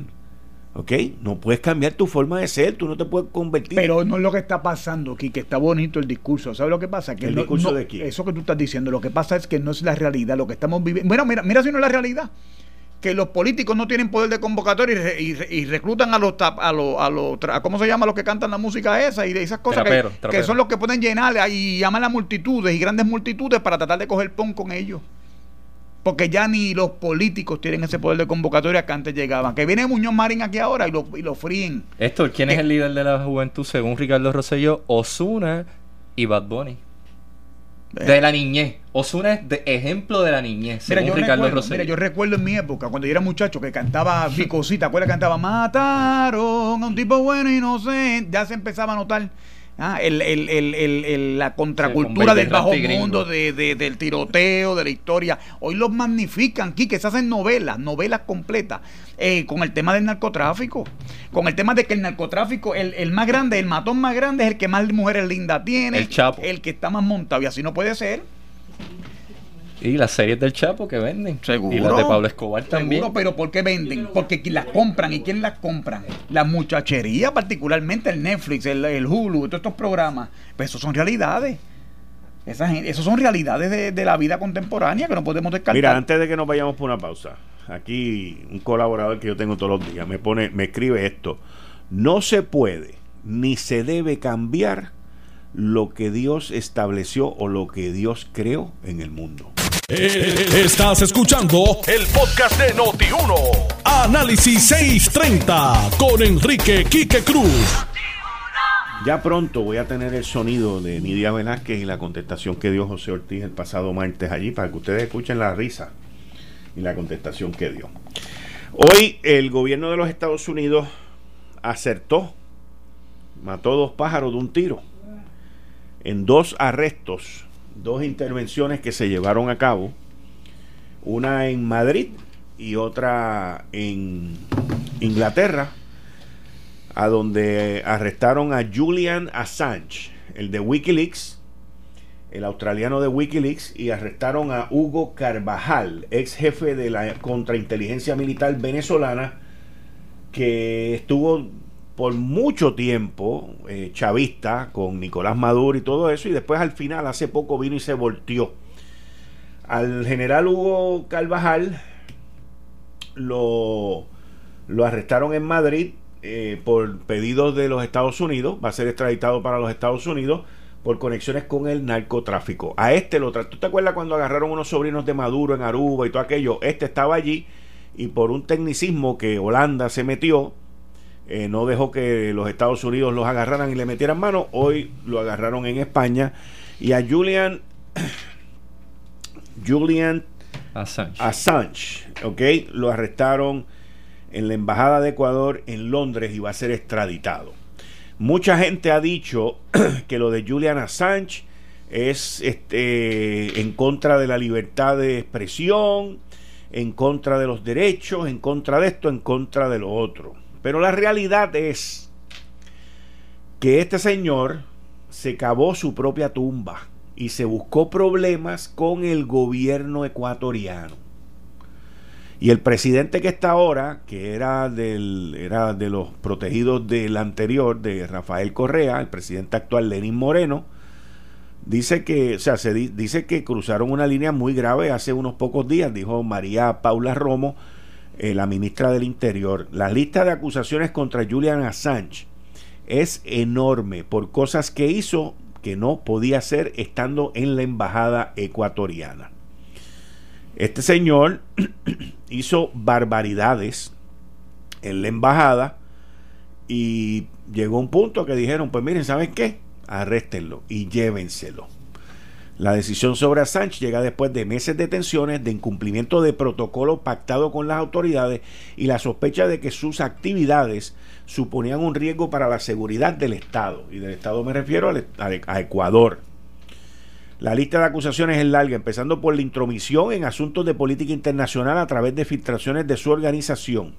¿Ok? No puedes cambiar tu forma de ser, tú no te puedes convertir. Pero no es lo que está pasando aquí, que está bonito el discurso. ¿Sabes lo que pasa? Que ¿El no- discurso no- de quién? Eso que tú estás diciendo, lo que pasa es que no es la realidad, lo que estamos viviendo. Bueno, mira, mira si no es la realidad. Que los políticos no tienen poder de convocatoria y, re- y re- y reclutan a los, tap- a los, a los ¿cómo se llama? Los que cantan la música esa y de esas cosas que- son los que pueden llenar y llaman a multitudes y grandes multitudes para tratar de coger pon con ellos. Porque ya ni los políticos tienen ese poder de convocatoria que antes llegaban. Que viene Muñoz Marín aquí ahora y lo, y lo fríen. Héctor, ¿quién es ¿Qué? el líder de la juventud según Ricardo Rosselló? Osuna y Bad Bunny. De la niñez. Osuna es de ejemplo de la niñez, Mira según yo, Ricardo recuerdo, mira, yo recuerdo en mi época, cuando yo era muchacho, que cantaba Vicosita, ¿acuerdas que cantaba Mataron a un tipo bueno y inocente? Ya se empezaba a notar ah, el, el- el- el- el- la contracultura del bajo mundo, de, de- del tiroteo, de la historia. Hoy los magnifican aquí, que se hacen novelas, novelas completas, eh, con el tema del narcotráfico, con el tema de que el narcotráfico, el, el más grande, el matón más grande es el que más mujeres lindas tiene, El Chapo. el que está más montado, y así no puede ser. Y las series del Chapo que venden. Seguro. Y las de Pablo Escobar también. Seguro, pero ¿por qué venden? Porque qui- las compran. ¿Y quién las compran? La muchachería, particularmente el Netflix, el, el Hulu, todos estos programas. Pues eso son realidades. Esa gente, eso son realidades de, de la vida contemporánea que no podemos descartar. Mira, antes de que nos vayamos por una pausa, aquí un colaborador que yo tengo todos los días me pone, me escribe esto. No se puede ni se debe cambiar lo que Dios estableció o lo que Dios creó en el mundo. Eh, Estás escuchando el podcast de Noti1. Análisis 630 con Enrique Quique Cruz. Ya pronto voy a tener el sonido de Nidia Velázquez y la contestación que dio José Ortiz el pasado martes allí para que ustedes escuchen la risa y la contestación que dio. Hoy el gobierno de los Estados Unidos acertó, mató dos pájaros de un tiro en dos arrestos, dos intervenciones que se llevaron a cabo, una en Madrid y otra en Inglaterra a donde arrestaron a Julian Assange, el de Wikileaks, el australiano de Wikileaks, y arrestaron a Hugo Carvajal, ex jefe de la contrainteligencia militar venezolana, que estuvo por mucho tiempo eh, chavista con Nicolás Maduro y todo eso, y después al final, hace poco, vino y se volteó. Al general Hugo Carvajal lo, lo arrestaron en Madrid eh, por pedidos de los Estados Unidos, va a ser extraditado para los Estados Unidos por conexiones con el narcotráfico. A este lo. ¿Tú te acuerdas cuando agarraron unos sobrinos de Maduro en Aruba y todo aquello? Este estaba allí y por un tecnicismo que Holanda se metió, eh, no dejó que los Estados Unidos los agarraran y le metieran mano. Hoy lo agarraron en España. Y a Julian, Julian Assange. Assange, ¿ok? Lo arrestaron en la Embajada de Ecuador en Londres y va a ser extraditado. Mucha gente ha dicho que lo de Julian Assange es este, en contra de la libertad de expresión, en contra de los derechos, en contra de esto, en contra de lo otro. Pero la realidad es que este señor se cavó su propia tumba y se buscó problemas con el gobierno ecuatoriano. Y el presidente que está ahora, que era, del, era de los protegidos del anterior, de Rafael Correa, el presidente actual Lenín Moreno, dice que, o sea, se di- dice que cruzaron una línea muy grave hace unos pocos días, dijo María Paula Romo, eh, la ministra del Interior. La lista de acusaciones contra Julian Assange es enorme por cosas que hizo que no podía hacer estando en la embajada ecuatoriana. Este señor hizo barbaridades en la embajada y llegó un punto que dijeron, pues miren, ¿saben qué? Arréstenlo y llévenselo. La decisión sobre Assange llega después de meses de tensiones, de incumplimiento de protocolo pactado con las autoridades y la sospecha de que sus actividades suponían un riesgo para la seguridad del Estado. Y del Estado me refiero a Ecuador. La lista de acusaciones es larga, empezando por la intromisión en asuntos de política internacional a través de filtraciones de su organización.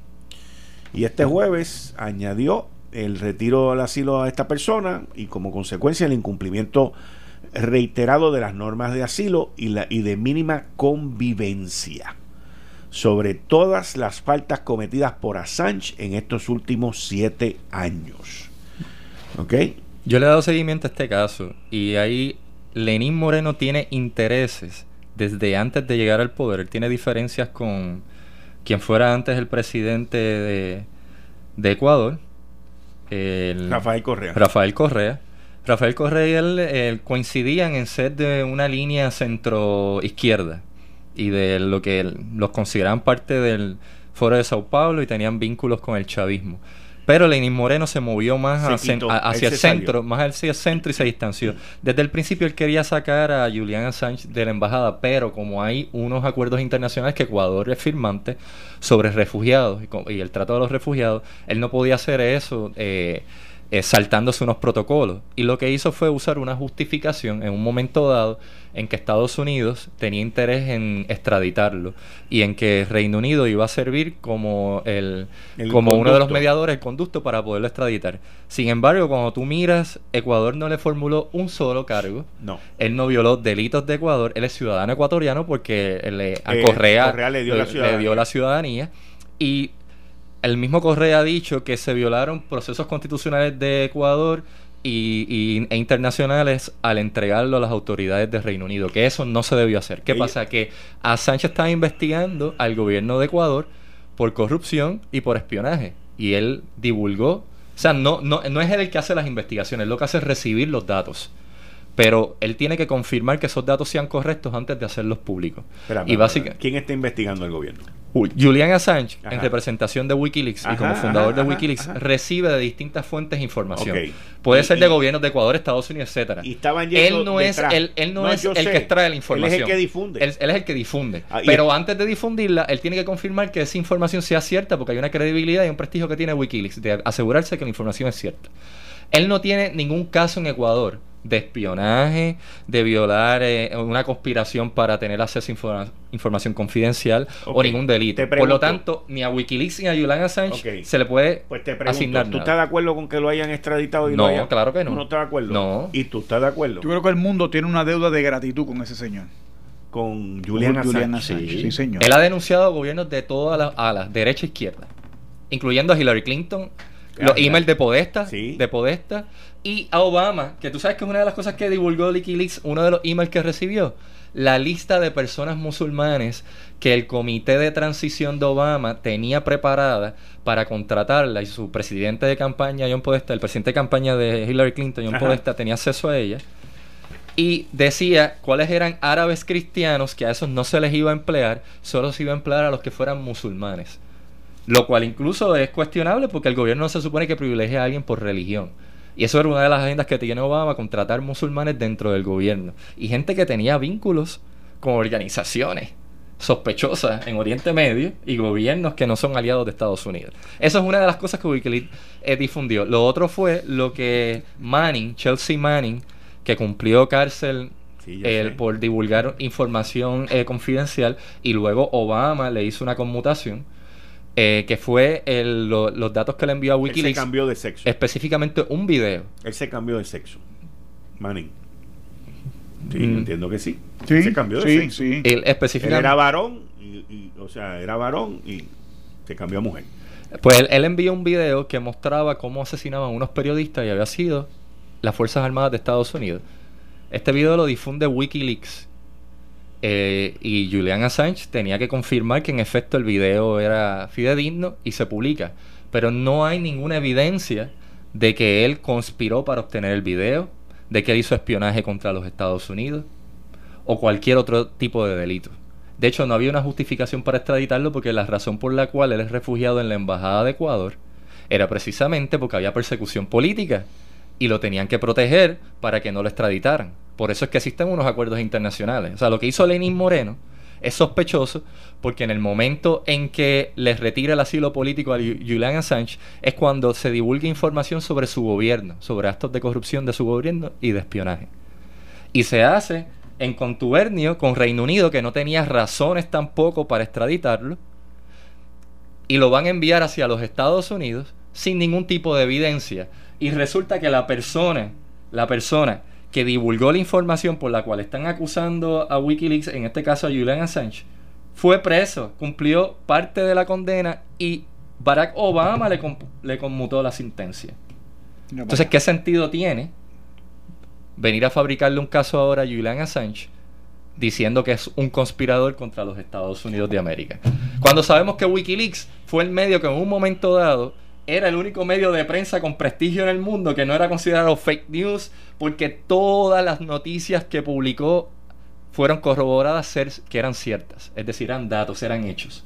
Y este jueves añadió el retiro del asilo a esta persona y como consecuencia el incumplimiento reiterado de las normas de asilo y, la, y de mínima convivencia sobre todas las faltas cometidas por Assange en estos últimos siete años. ¿Ok? Yo le he dado seguimiento a este caso y ahí Lenín Moreno tiene intereses desde antes de llegar al poder. Él tiene diferencias con quien fuera antes el presidente de, de Ecuador. Rafael Correa. Rafael Correa Rafael Correa y él eh, coincidían en ser de una línea centro-izquierda y de lo que los consideraban parte del Foro de Sao Paulo y tenían vínculos con el chavismo. Pero Lenín Moreno se movió más hacia, el centro, más hacia el centro y se distanció. Desde el principio él quería sacar a Julian Assange de la embajada, pero como hay unos acuerdos internacionales que Ecuador es firmante sobre refugiados y, el trato de los refugiados, él no podía hacer eso. Eh, eh, saltándose unos protocolos. Y lo que hizo fue usar una justificación en un momento dado en que Estados Unidos tenía interés en extraditarlo y en que Reino Unido iba a servir como el, como uno de los mediadores, el conducto para poderlo extraditar. Sin embargo, cuando tú miras, Ecuador no le formuló un solo cargo. No. Él no violó delitos de Ecuador. Él es ciudadano ecuatoriano porque le, a eh, Correa, le, dio le dio la ciudadanía. Y el mismo Correa ha dicho que se violaron procesos constitucionales de Ecuador y, e internacionales al entregarlo a las autoridades del Reino Unido, que eso no se debió hacer. ¿Qué pasa? Que a Sánchez estaba investigando al gobierno de Ecuador por corrupción y por espionaje. Y él divulgó, o sea, no, no, no es él el que hace las investigaciones, lo que hace es recibir los datos pero él tiene que confirmar que esos datos sean correctos antes de hacerlos públicos. y básicamente, ¿Quién está investigando el gobierno? Julian Assange, en representación de Wikileaks y como fundador de Wikileaks, recibe de distintas fuentes información. Puede ser de gobiernos de Ecuador, Estados Unidos, etcétera. Y estaban él no es, él, no, es el que extrae la información. Él es el que difunde. Él, es el que difunde. Ah, Pero antes de difundirla, él tiene que confirmar que esa información sea cierta, porque hay una credibilidad y un prestigio que tiene Wikileaks de asegurarse que la información es cierta. Él no tiene ningún caso en Ecuador de espionaje, de violar eh, una conspiración para tener acceso a información confidencial o ningún delito. Por lo tanto, ni a Wikileaks ni a Julian Assange se le puede pues te pregunto, ¿Tú estás de acuerdo con que lo hayan extraditado y no, lo claro que no. ¿Tú no estás de acuerdo? No. ¿Y tú estás de acuerdo? Yo creo que el mundo tiene una deuda de gratitud con ese señor. Con Julian, Assange. Sí. señor. Él ha denunciado gobiernos de todas las alas, derecha e izquierda, incluyendo a Hillary Clinton, los emails de Podesta, de Podesta y a Obama, que tú sabes que es una de las cosas que divulgó Wikileaks, uno de los emails que recibió, la lista de personas musulmanes que el comité de transición de Obama tenía preparada para contratarla y su presidente de campaña, John Podesta, el presidente de campaña de Hillary Clinton, John Podesta, tenía acceso a ella. Y decía cuáles eran árabes cristianos que a esos no se les iba a emplear, solo se iba a emplear a los que fueran musulmanes. Lo cual incluso es cuestionable porque el gobierno no se supone que privilegia a alguien por religión. Y eso era una de las agendas que tiene Obama, contratar musulmanes dentro del gobierno. Y gente que tenía vínculos con organizaciones sospechosas en Oriente Medio y gobiernos que no son aliados de Estados Unidos. Eso es una de las cosas que Wikileaks eh, difundió. Lo otro fue lo que Manning, Chelsea Manning, que cumplió cárcel por divulgar información eh, confidencial y luego Obama le hizo una conmutación eh, que fue los datos que le envió a Wikileaks. Él se cambió de sexo. Específicamente un video. Él se cambió de sexo. Manning. Sí, mm. entiendo que sí. sí. Se cambió de sexo. Sí. Él específicamente. era varón, y, o sea, era varón y se cambió a mujer. Pues él, envió un video que mostraba cómo asesinaban a unos periodistas y había sido las Fuerzas Armadas de Estados Unidos. Este video lo difunde Wikileaks eh, y Julian Assange tenía que confirmar que en efecto el video era fidedigno y se publica. Pero no hay ninguna evidencia de que él conspiró para obtener el video, de que él hizo espionaje contra los Estados Unidos o cualquier otro tipo de delito. De hecho, no había una justificación para extraditarlo porque la razón por la cual él es refugiado en la Embajada de Ecuador era precisamente porque había persecución política y lo tenían que proteger para que no lo extraditaran Por eso es que existen unos acuerdos internacionales. O sea, lo que hizo Lenín Moreno es sospechoso porque en el momento en que les retira el asilo político a Julian Assange es cuando se divulga información sobre su gobierno, sobre actos de corrupción de su gobierno y de espionaje. Y se hace en contubernio con Reino Unido, que no tenía razones tampoco para extraditarlo, y lo van a enviar hacia los Estados Unidos sin ningún tipo de evidencia. Y resulta que la persona, la persona que divulgó la información por la cual están acusando a Wikileaks, en este caso a Julian Assange, fue preso, cumplió parte de la condena y Barack Obama le, le conmutó la sentencia. Entonces, ¿qué sentido tiene venir a fabricarle un caso ahora a Julian Assange diciendo que es un conspirador contra los Estados Unidos de América? Cuando sabemos que Wikileaks fue el medio que en un momento dado era el único medio de prensa con prestigio en el mundo que no era considerado fake news porque todas las noticias que publicó fueron corroboradas que eran ciertas, es decir, eran datos, eran hechos.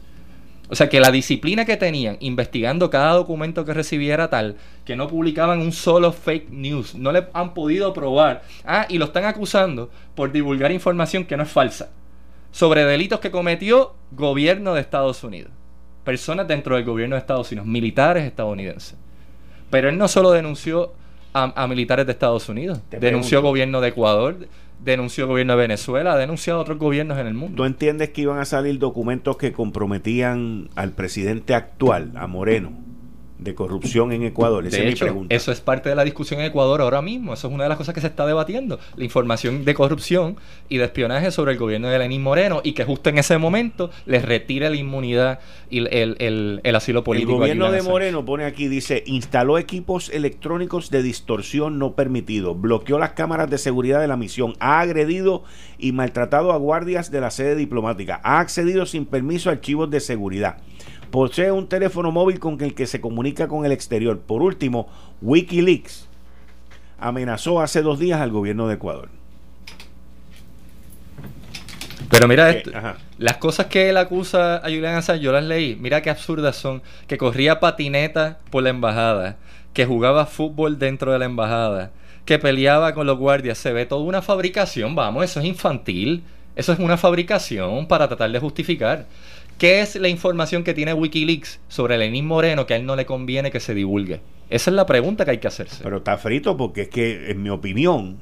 O sea que la disciplina que tenían investigando cada documento que recibiera tal, que no publicaban un solo fake news, no le han podido probar. Ah, y lo están acusando por divulgar información que no es falsa sobre delitos que cometió gobierno de Estados Unidos personas dentro del gobierno de Estados Unidos, militares estadounidenses. Pero él no solo denunció a, militares de Estados Unidos, denunció gobierno de Ecuador, denunció gobierno de Venezuela, ha denunciado a otros gobiernos en el mundo. ¿Tú entiendes que iban a salir documentos que comprometían al presidente actual, a Moreno? De corrupción en Ecuador. Esa es mi pregunta. Eso es parte de la discusión en Ecuador ahora mismo. Eso es una de las cosas que se está debatiendo. La información de corrupción y de espionaje sobre el gobierno de Lenín Moreno y que justo en ese momento les retire la inmunidad y el, asilo político. El gobierno de Moreno pone aquí, dice, instaló equipos electrónicos de distorsión no permitido, bloqueó las cámaras de seguridad de la misión, ha agredido y maltratado a guardias de la sede diplomática, ha accedido sin permiso a archivos de seguridad posee un teléfono móvil con el que se comunica con el exterior. Por último, Wikileaks amenazó hace dos días al gobierno de Ecuador. Pero mira esto, las cosas que él acusa a Julian Assange, yo las leí, mira qué absurdas son, que corría patineta por la embajada, que jugaba fútbol dentro de la embajada, que peleaba con los guardias, se ve toda una fabricación, vamos, eso es infantil, eso es una fabricación para tratar de justificar. ¿Qué es la información que tiene Wikileaks sobre Lenín Moreno que a él no le conviene que se divulgue? Esa es la pregunta que hay que hacerse. Pero está frito porque es que, en mi opinión,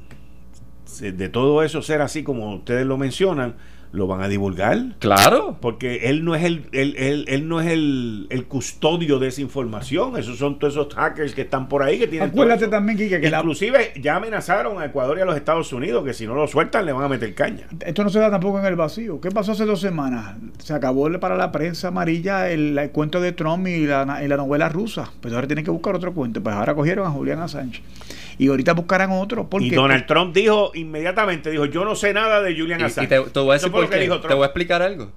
de todo eso ser así como ustedes lo mencionan, lo van a divulgar. Claro. Porque él no es el, él, él, no es el, el, custodio de esa información. Esos son todos esos hackers que están por ahí que tienen. Acuérdate también, Kike, que Inclusive ya amenazaron a Ecuador y a los Estados Unidos que si no lo sueltan le van a meter caña. Esto no se da tampoco en el vacío. ¿Qué pasó hace dos semanas? Se acabó para la prensa amarilla el, cuento de Trump y la, y la novela rusa. Pues ahora tienen que buscar otro cuento. Pues ahora cogieron a Julián Assange y ahorita buscarán otro. Porque, y Donald Trump dijo inmediatamente, dijo, yo no sé nada de Julian Assange. te, voy a te voy a explicar algo.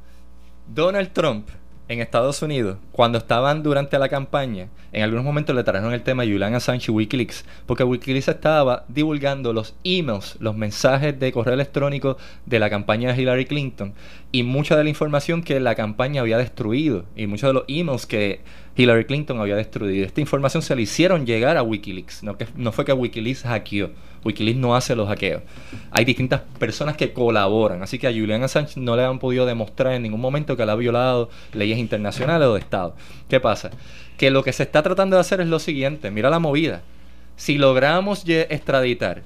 Donald Trump en Estados Unidos, cuando estaban durante la campaña, en algunos momentos le trajeron el tema Julian Assange y Wikileaks, porque Wikileaks estaba divulgando los emails, los mensajes de correo electrónico de la campaña de Hillary Clinton y mucha de la información que la campaña había destruido y muchos de los emails que Hillary Clinton había destruido. Esta información se le hicieron llegar a Wikileaks, no, que, no fue que Wikileaks hackeó. Wikileaks no hace los hackeos. Hay distintas personas que colaboran, así que a Julian Assange no le han podido demostrar en ningún momento que él ha violado leyes internacionales o de Estado. ¿Qué pasa? Que lo que se está tratando de hacer es lo siguiente, mira la movida. Si logramos extraditar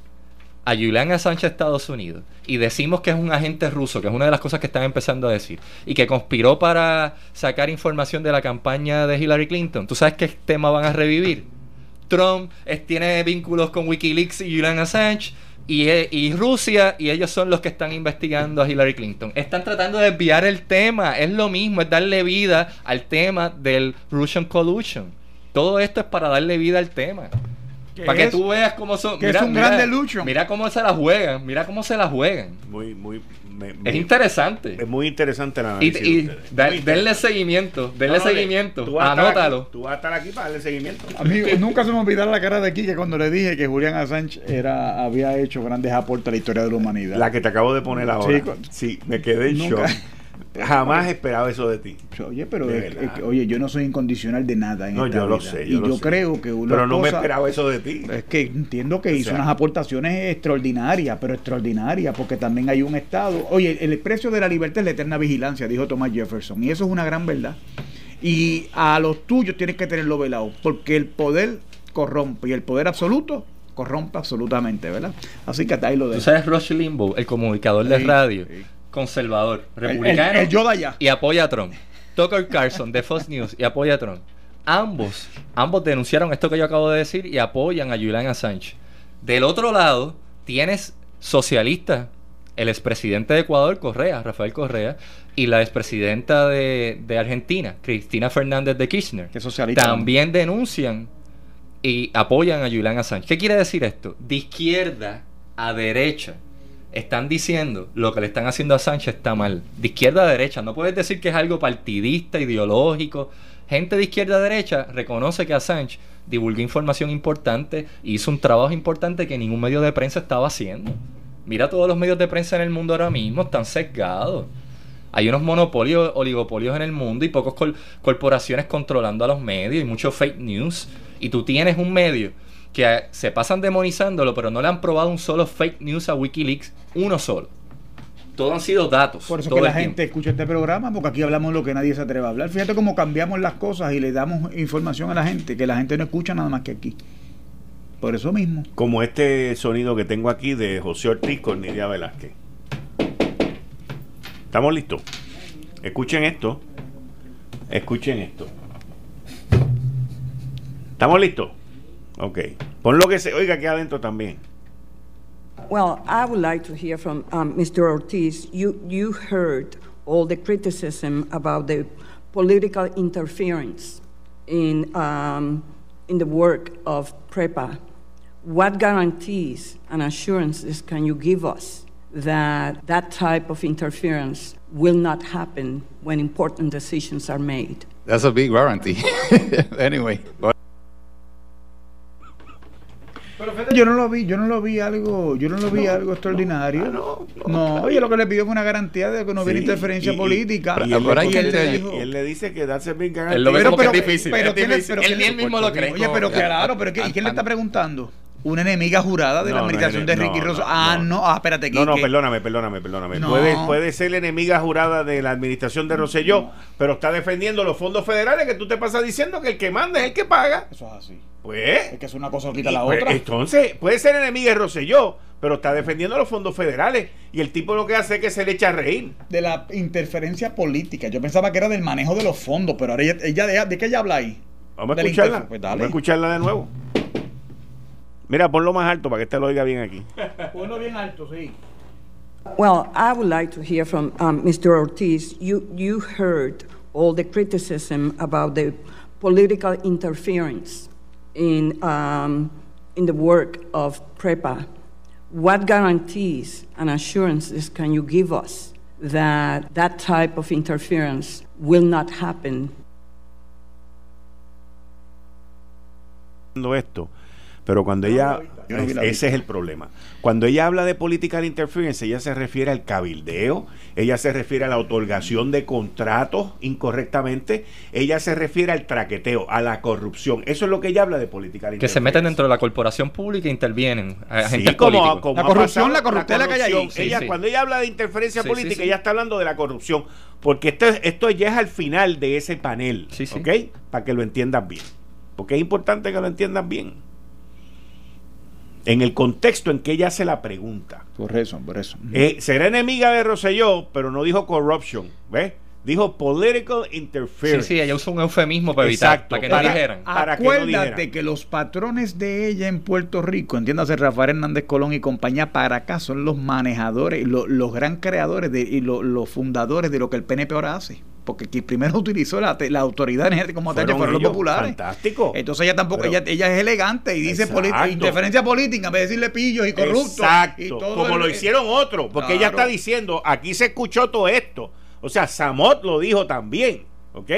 a Julian Assange a Estados Unidos y decimos que es un agente ruso, que es una de las cosas que están empezando a decir, y que conspiró para sacar información de la campaña de Hillary Clinton, ¿tú sabes qué tema van a revivir? Trump tiene vínculos con Wikileaks y Julian Assange. Y, y, Rusia, y ellos son los que están investigando a Hillary Clinton. Están tratando de desviar el tema, es lo mismo, es darle vida al tema del Russian Collusion. Todo esto es para darle vida al tema. Para que tú veas cómo son. Que es un gran delucho. Mira cómo se la juegan. Mira cómo se la juegan. Muy, muy. es interesante. Es muy interesante la análisis. Y, y denle seguimiento. Denle seguimiento. Anótalo. tú vas a estar aquí para darle seguimiento. Amigo, nunca se me olvidará la cara de aquí que cuando le dije que Julián Assange era, había hecho grandes aportes a la historia de la humanidad. La que te acabo de poner ahora. Sí, me quedé en shock. Jamás esperaba eso de ti. Oye, pero De es- verdad. es que, oye, yo no soy incondicional de nada en No, esta yo lo vida. sé. y yo lo sé. creo que una Pero no me esperaba eso de ti. Es que entiendo que O hizo sea- unas aportaciones extraordinarias, pero extraordinarias, porque también hay un Estado. Oye, el, el precio de la libertad es la eterna vigilancia, dijo Thomas Jefferson, y eso es una gran verdad. Y a los tuyos tienes que tenerlo velado, porque el poder corrompe y el poder absoluto corrompe absolutamente, ¿verdad? Así que hasta ahí lo Tú dejo. sabes Rush Limbaugh, el comunicador de radio, sí. Conservador, El- el- republicano el Yoda ya. y apoya a Trump. Tucker Carlson de Fox News y apoya a Trump. Ambos, ambos denunciaron esto que yo acabo de decir y apoyan a Julian Assange. Del otro lado, tienes socialistas, el expresidente de Ecuador, Correa, Rafael Correa, y la expresidenta de, de Argentina, Cristina Fernández de Kirchner. Que socialista. También denuncian y apoyan a Julian Assange. ¿Qué quiere decir esto? De izquierda a derecha están diciendo lo que le están haciendo a Assange está mal. De izquierda a derecha. No puedes decir que es algo partidista, ideológico. Gente de izquierda a derecha reconoce que Assange divulgó información importante y hizo un trabajo importante que ningún medio de prensa estaba haciendo. Mira todos los medios de prensa en el mundo ahora mismo, están sesgados. Hay unos monopolios, oligopolios en el mundo y pocas corporaciones controlando a los medios y mucho fake news. Y tú tienes un medio que se pasan demonizándolo, pero no le han probado un solo fake news a Wikileaks, uno solo. Todo han sido datos. Por eso todo que la el tiempo. gente escucha este programa, porque aquí hablamos lo que nadie se atreve a hablar. Fíjate cómo cambiamos las cosas y le damos información a la gente, que la gente no escucha nada más que aquí. Por eso mismo. Como este sonido que tengo aquí de José Ortiz con Nidia Velázquez. ¿Estamos listos? Escuchen esto. Escuchen esto. ¿Estamos listos? Ok. Pon lo que se oiga aquí adentro también. Well, I would like to hear from um, Mr. Ortiz. You, you heard all the criticism about the political interference in, um, in the work of PREPA. What guarantees and assurances can you give us that that type of interference will not happen when important decisions are made? That's a big warranty. anyway, but Yo no lo vi, yo no lo vi algo, yo no lo vi algo extraordinario. Ah, no, no, no, oye, bien. lo que le pidió fue una garantía de que no hubiera Sí, interferencia y- y- política. Y, Pero- él, pero le- hay que y él le- él le dice que a big Él lo ve Pero- como que pero- es difícil. pero es tiene- difícil. pero él, mismo lo cree. Oye, pero Ya. claro, pero ¿qué- ¿y quién le está preguntando? Una enemiga jurada de No, la no, administración no, de Ricky no, Rosso. no, ah, no. no, ah, espérate. No, no, que- perdóname, perdóname, perdóname. No. Puede, puede ser la enemiga jurada de la administración de Rosselló, pero está defendiendo los fondos federales que tú te pasas diciendo que el que manda es el que paga. Eso es así. Pues. Es que es una cosa quita la pues, otra. entonces, puede ser enemiga de Rosselló, pero está defendiendo los fondos federales. Y el tipo lo que hace es que se le echa a reír. De la interferencia política. Yo pensaba que era del manejo de los fondos, pero ahora ella, ella de, ¿de qué ella habla ahí? Vamos a escucharla. Pues. Vamos a escucharla de nuevo. Mira, ponlo más alto para que este lo oiga bien aquí. Ponlo bien alto, sí. Well, I would like to hear from um, Mr. Ortiz. You, you heard all the criticism about the political interference in, um, in the work of PREPA. What guarantees and assurances can you give us that that type of interference will not happen haciendo esto. Pero cuando ella. Yo no vi la ese es el problema. Cuando ella habla de political interference, ella se refiere al cabildeo, ella se refiere a la otorgación de contratos incorrectamente, ella se refiere al traqueteo, a la corrupción. Eso es lo que ella habla de political Que interference. se meten dentro de la corporación pública e intervienen. Sí, agentes como, La corrupción, pasado, la corruptela que hay ahí. corrupción. Sí, ella, sí. Cuando ella habla de interferencia Sí, política, sí, sí. ella está hablando de la corrupción. Porque esto, es- esto ya es al final de ese panel. Sí, sí. ¿Ok? Para que lo entiendas bien. Porque es importante que lo entiendas bien. En el contexto en que ella hace la pregunta. Por eso, por eso. Eh, será enemiga de Rosselló, pero no dijo corruption. ¿Ves? Dijo political Sí, interference. sí, ella usó un eufemismo para evitar, Exacto, para que para- no dijeran. para que no Acuérdate dijeran. que los patrones de ella en Puerto Rico, entiéndase Rafael Hernández Colón y compañía para acá, son los manejadores, lo- los gran creadores de, y lo- los fundadores de lo que el PNP ahora hace. Porque quien primero utilizó la, autoridad energética como tal Fueron fueron los ellos. populares. Fantástico. Entonces ella tampoco, Pero- ella, ella es elegante y dice interferencia política en vez de decirle pillos y corruptos. Exacto, y todo como el- lo hicieron otros, porque ella está diciendo, aquí se escuchó todo esto. O sea, Samot lo dijo también, ¿ok?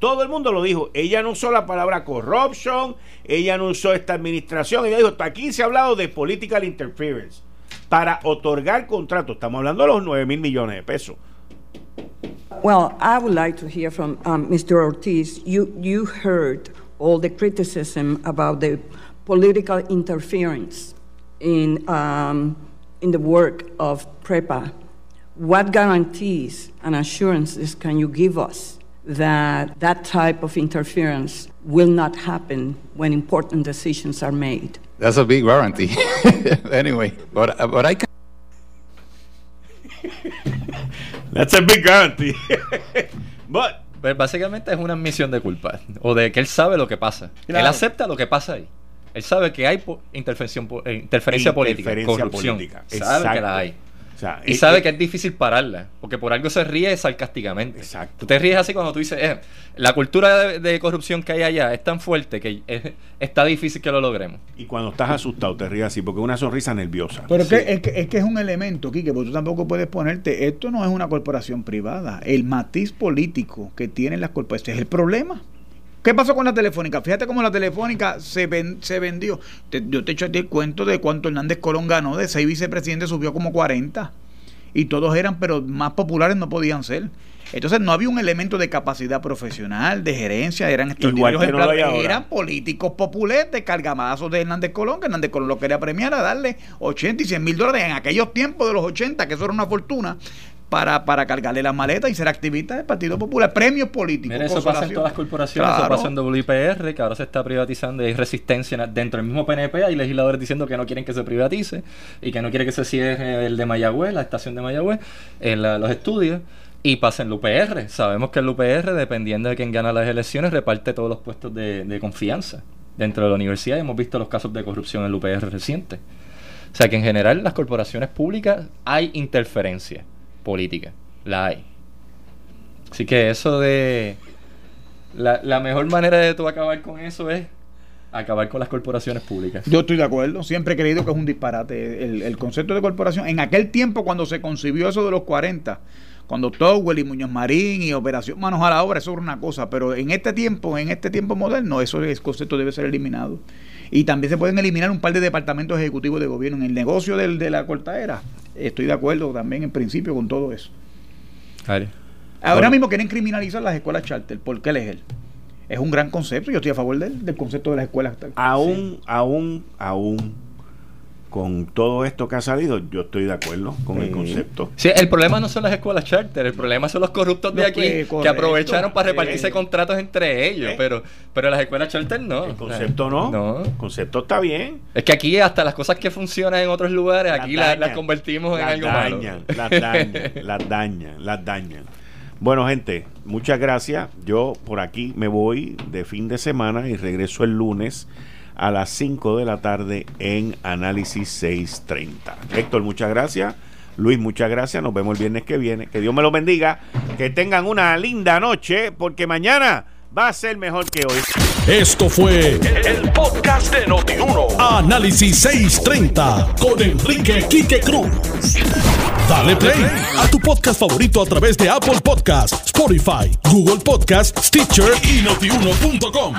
Todo el mundo lo dijo. Ella no usó la palabra corruption, ella no usó esta administración, ella dijo, aquí se ha hablado de political interference para otorgar contratos. Estamos hablando de los 9 mil millones de pesos. Well, I would like to hear from um, Mr. Ortiz. You, you heard all the criticism about the political interference in, um, in the work of PREPA. What guarantees and assurances can you give us that that type of interference will not happen when important decisions are made? That's a big warranty. anyway, but, but I can. That's a big guarantee. But Pues básicamente es una admisión de culpa. O de que él sabe lo que pasa. Claro. Él acepta lo que pasa ahí. Él sabe que hay po- intervención, po- eh, interferencia política, Interferencia corrupción. política, Sabe que la hay. O sea, Y sabe que es difícil pararla, porque por algo se ríe sarcásticamente. Exacto. Tú te ríes así cuando tú dices, eh, la cultura de, de corrupción que hay allá es tan fuerte que es- está difícil que lo logremos. y cuando estás asustado te ríes así porque es una sonrisa nerviosa. Pero es, que, es, que, es que es un elemento, Quique, porque tú tampoco puedes ponerte, esto no es una corporación privada, el matiz político que tienen las corporaciones es el problema. ¿Qué pasó con la telefónica? Fíjate cómo la telefónica se, ven- se vendió. Te- yo te echo a ti el cuento de cuánto Hernández Colón ganó, de seis vicepresidentes subió como 40. Y todos eran, pero más populares no podían ser. Entonces no había un elemento de capacidad profesional, de gerencia, eran extraordinarios no eran políticos populetes, cargamazos de Hernández Colón, que Hernández Colón lo quería premiar a darle 80 y 100 mil dólares en aquellos tiempos de los 80, que eso era una fortuna, para, para cargarle las maletas y ser activista del Partido Popular. Premios políticos. Mira, eso pasa en todas las corporaciones, Claro. eso pasa en WIPR, que ahora se está privatizando y hay resistencia dentro del mismo PNP, hay legisladores diciendo que no quieren que se privatice y que no quieren que se cierre el de Mayagüez, la estación de Mayagüez, en la- los estudios. Y pasa en el UPR. Sabemos que el UPR, dependiendo de quién gana las elecciones, reparte todos los puestos de, de confianza dentro de la universidad. Y hemos visto los casos de corrupción en el UPR reciente. O sea que en general las corporaciones públicas hay interferencia política. La hay. Así que eso de... La, la mejor manera de tú acabar con eso es acabar con las corporaciones públicas. Yo estoy de acuerdo, siempre he creído que es un disparate el, el concepto de corporación. En aquel tiempo cuando se concibió eso de los 40, cuando Towell y Muñoz Marín y Operación Manos a la Obra, eso era una cosa, pero en este tiempo, en este tiempo moderno, eso ese concepto debe ser eliminado. Y también se pueden eliminar un par de departamentos ejecutivos de gobierno. En el negocio del, de la cortadera, estoy de acuerdo también en principio con todo eso. Ari. Ahora Bueno. mismo quieren criminalizar las escuelas charter. ¿Por qué elegir? Es un gran concepto. Yo estoy a favor del, del concepto de las escuelas. aún, aún, aún con todo esto que ha salido, yo estoy de acuerdo con el concepto. Sí, el problema no son las escuelas charter, el problema son los corruptos de Los aquí que- aprovecharon para repartirse Sí. contratos entre ellos, Sí. pero pero las escuelas charter no. El concepto no. No. El concepto está bien. Es que aquí hasta las cosas que funcionan en otros lugares, aquí Las las, las dañan. convertimos en Las algo dañan, malo. Las dañan, las dañan, las dañan. Bueno, gente, muchas gracias. Yo por aquí me voy de fin de semana y regreso el lunes a las 5 de la tarde en Análisis 630. Héctor, muchas gracias. Luis, muchas gracias. Nos vemos el viernes que viene. Que Dios me los bendiga. Que tengan una linda noche porque mañana va a ser mejor que hoy. Esto fue el podcast de Notiuno. Análisis 630 con Enrique Quique Cruz. Dale play a tu podcast favorito a través de Apple Podcasts, Spotify, Google Podcasts, Stitcher y notiuno.com.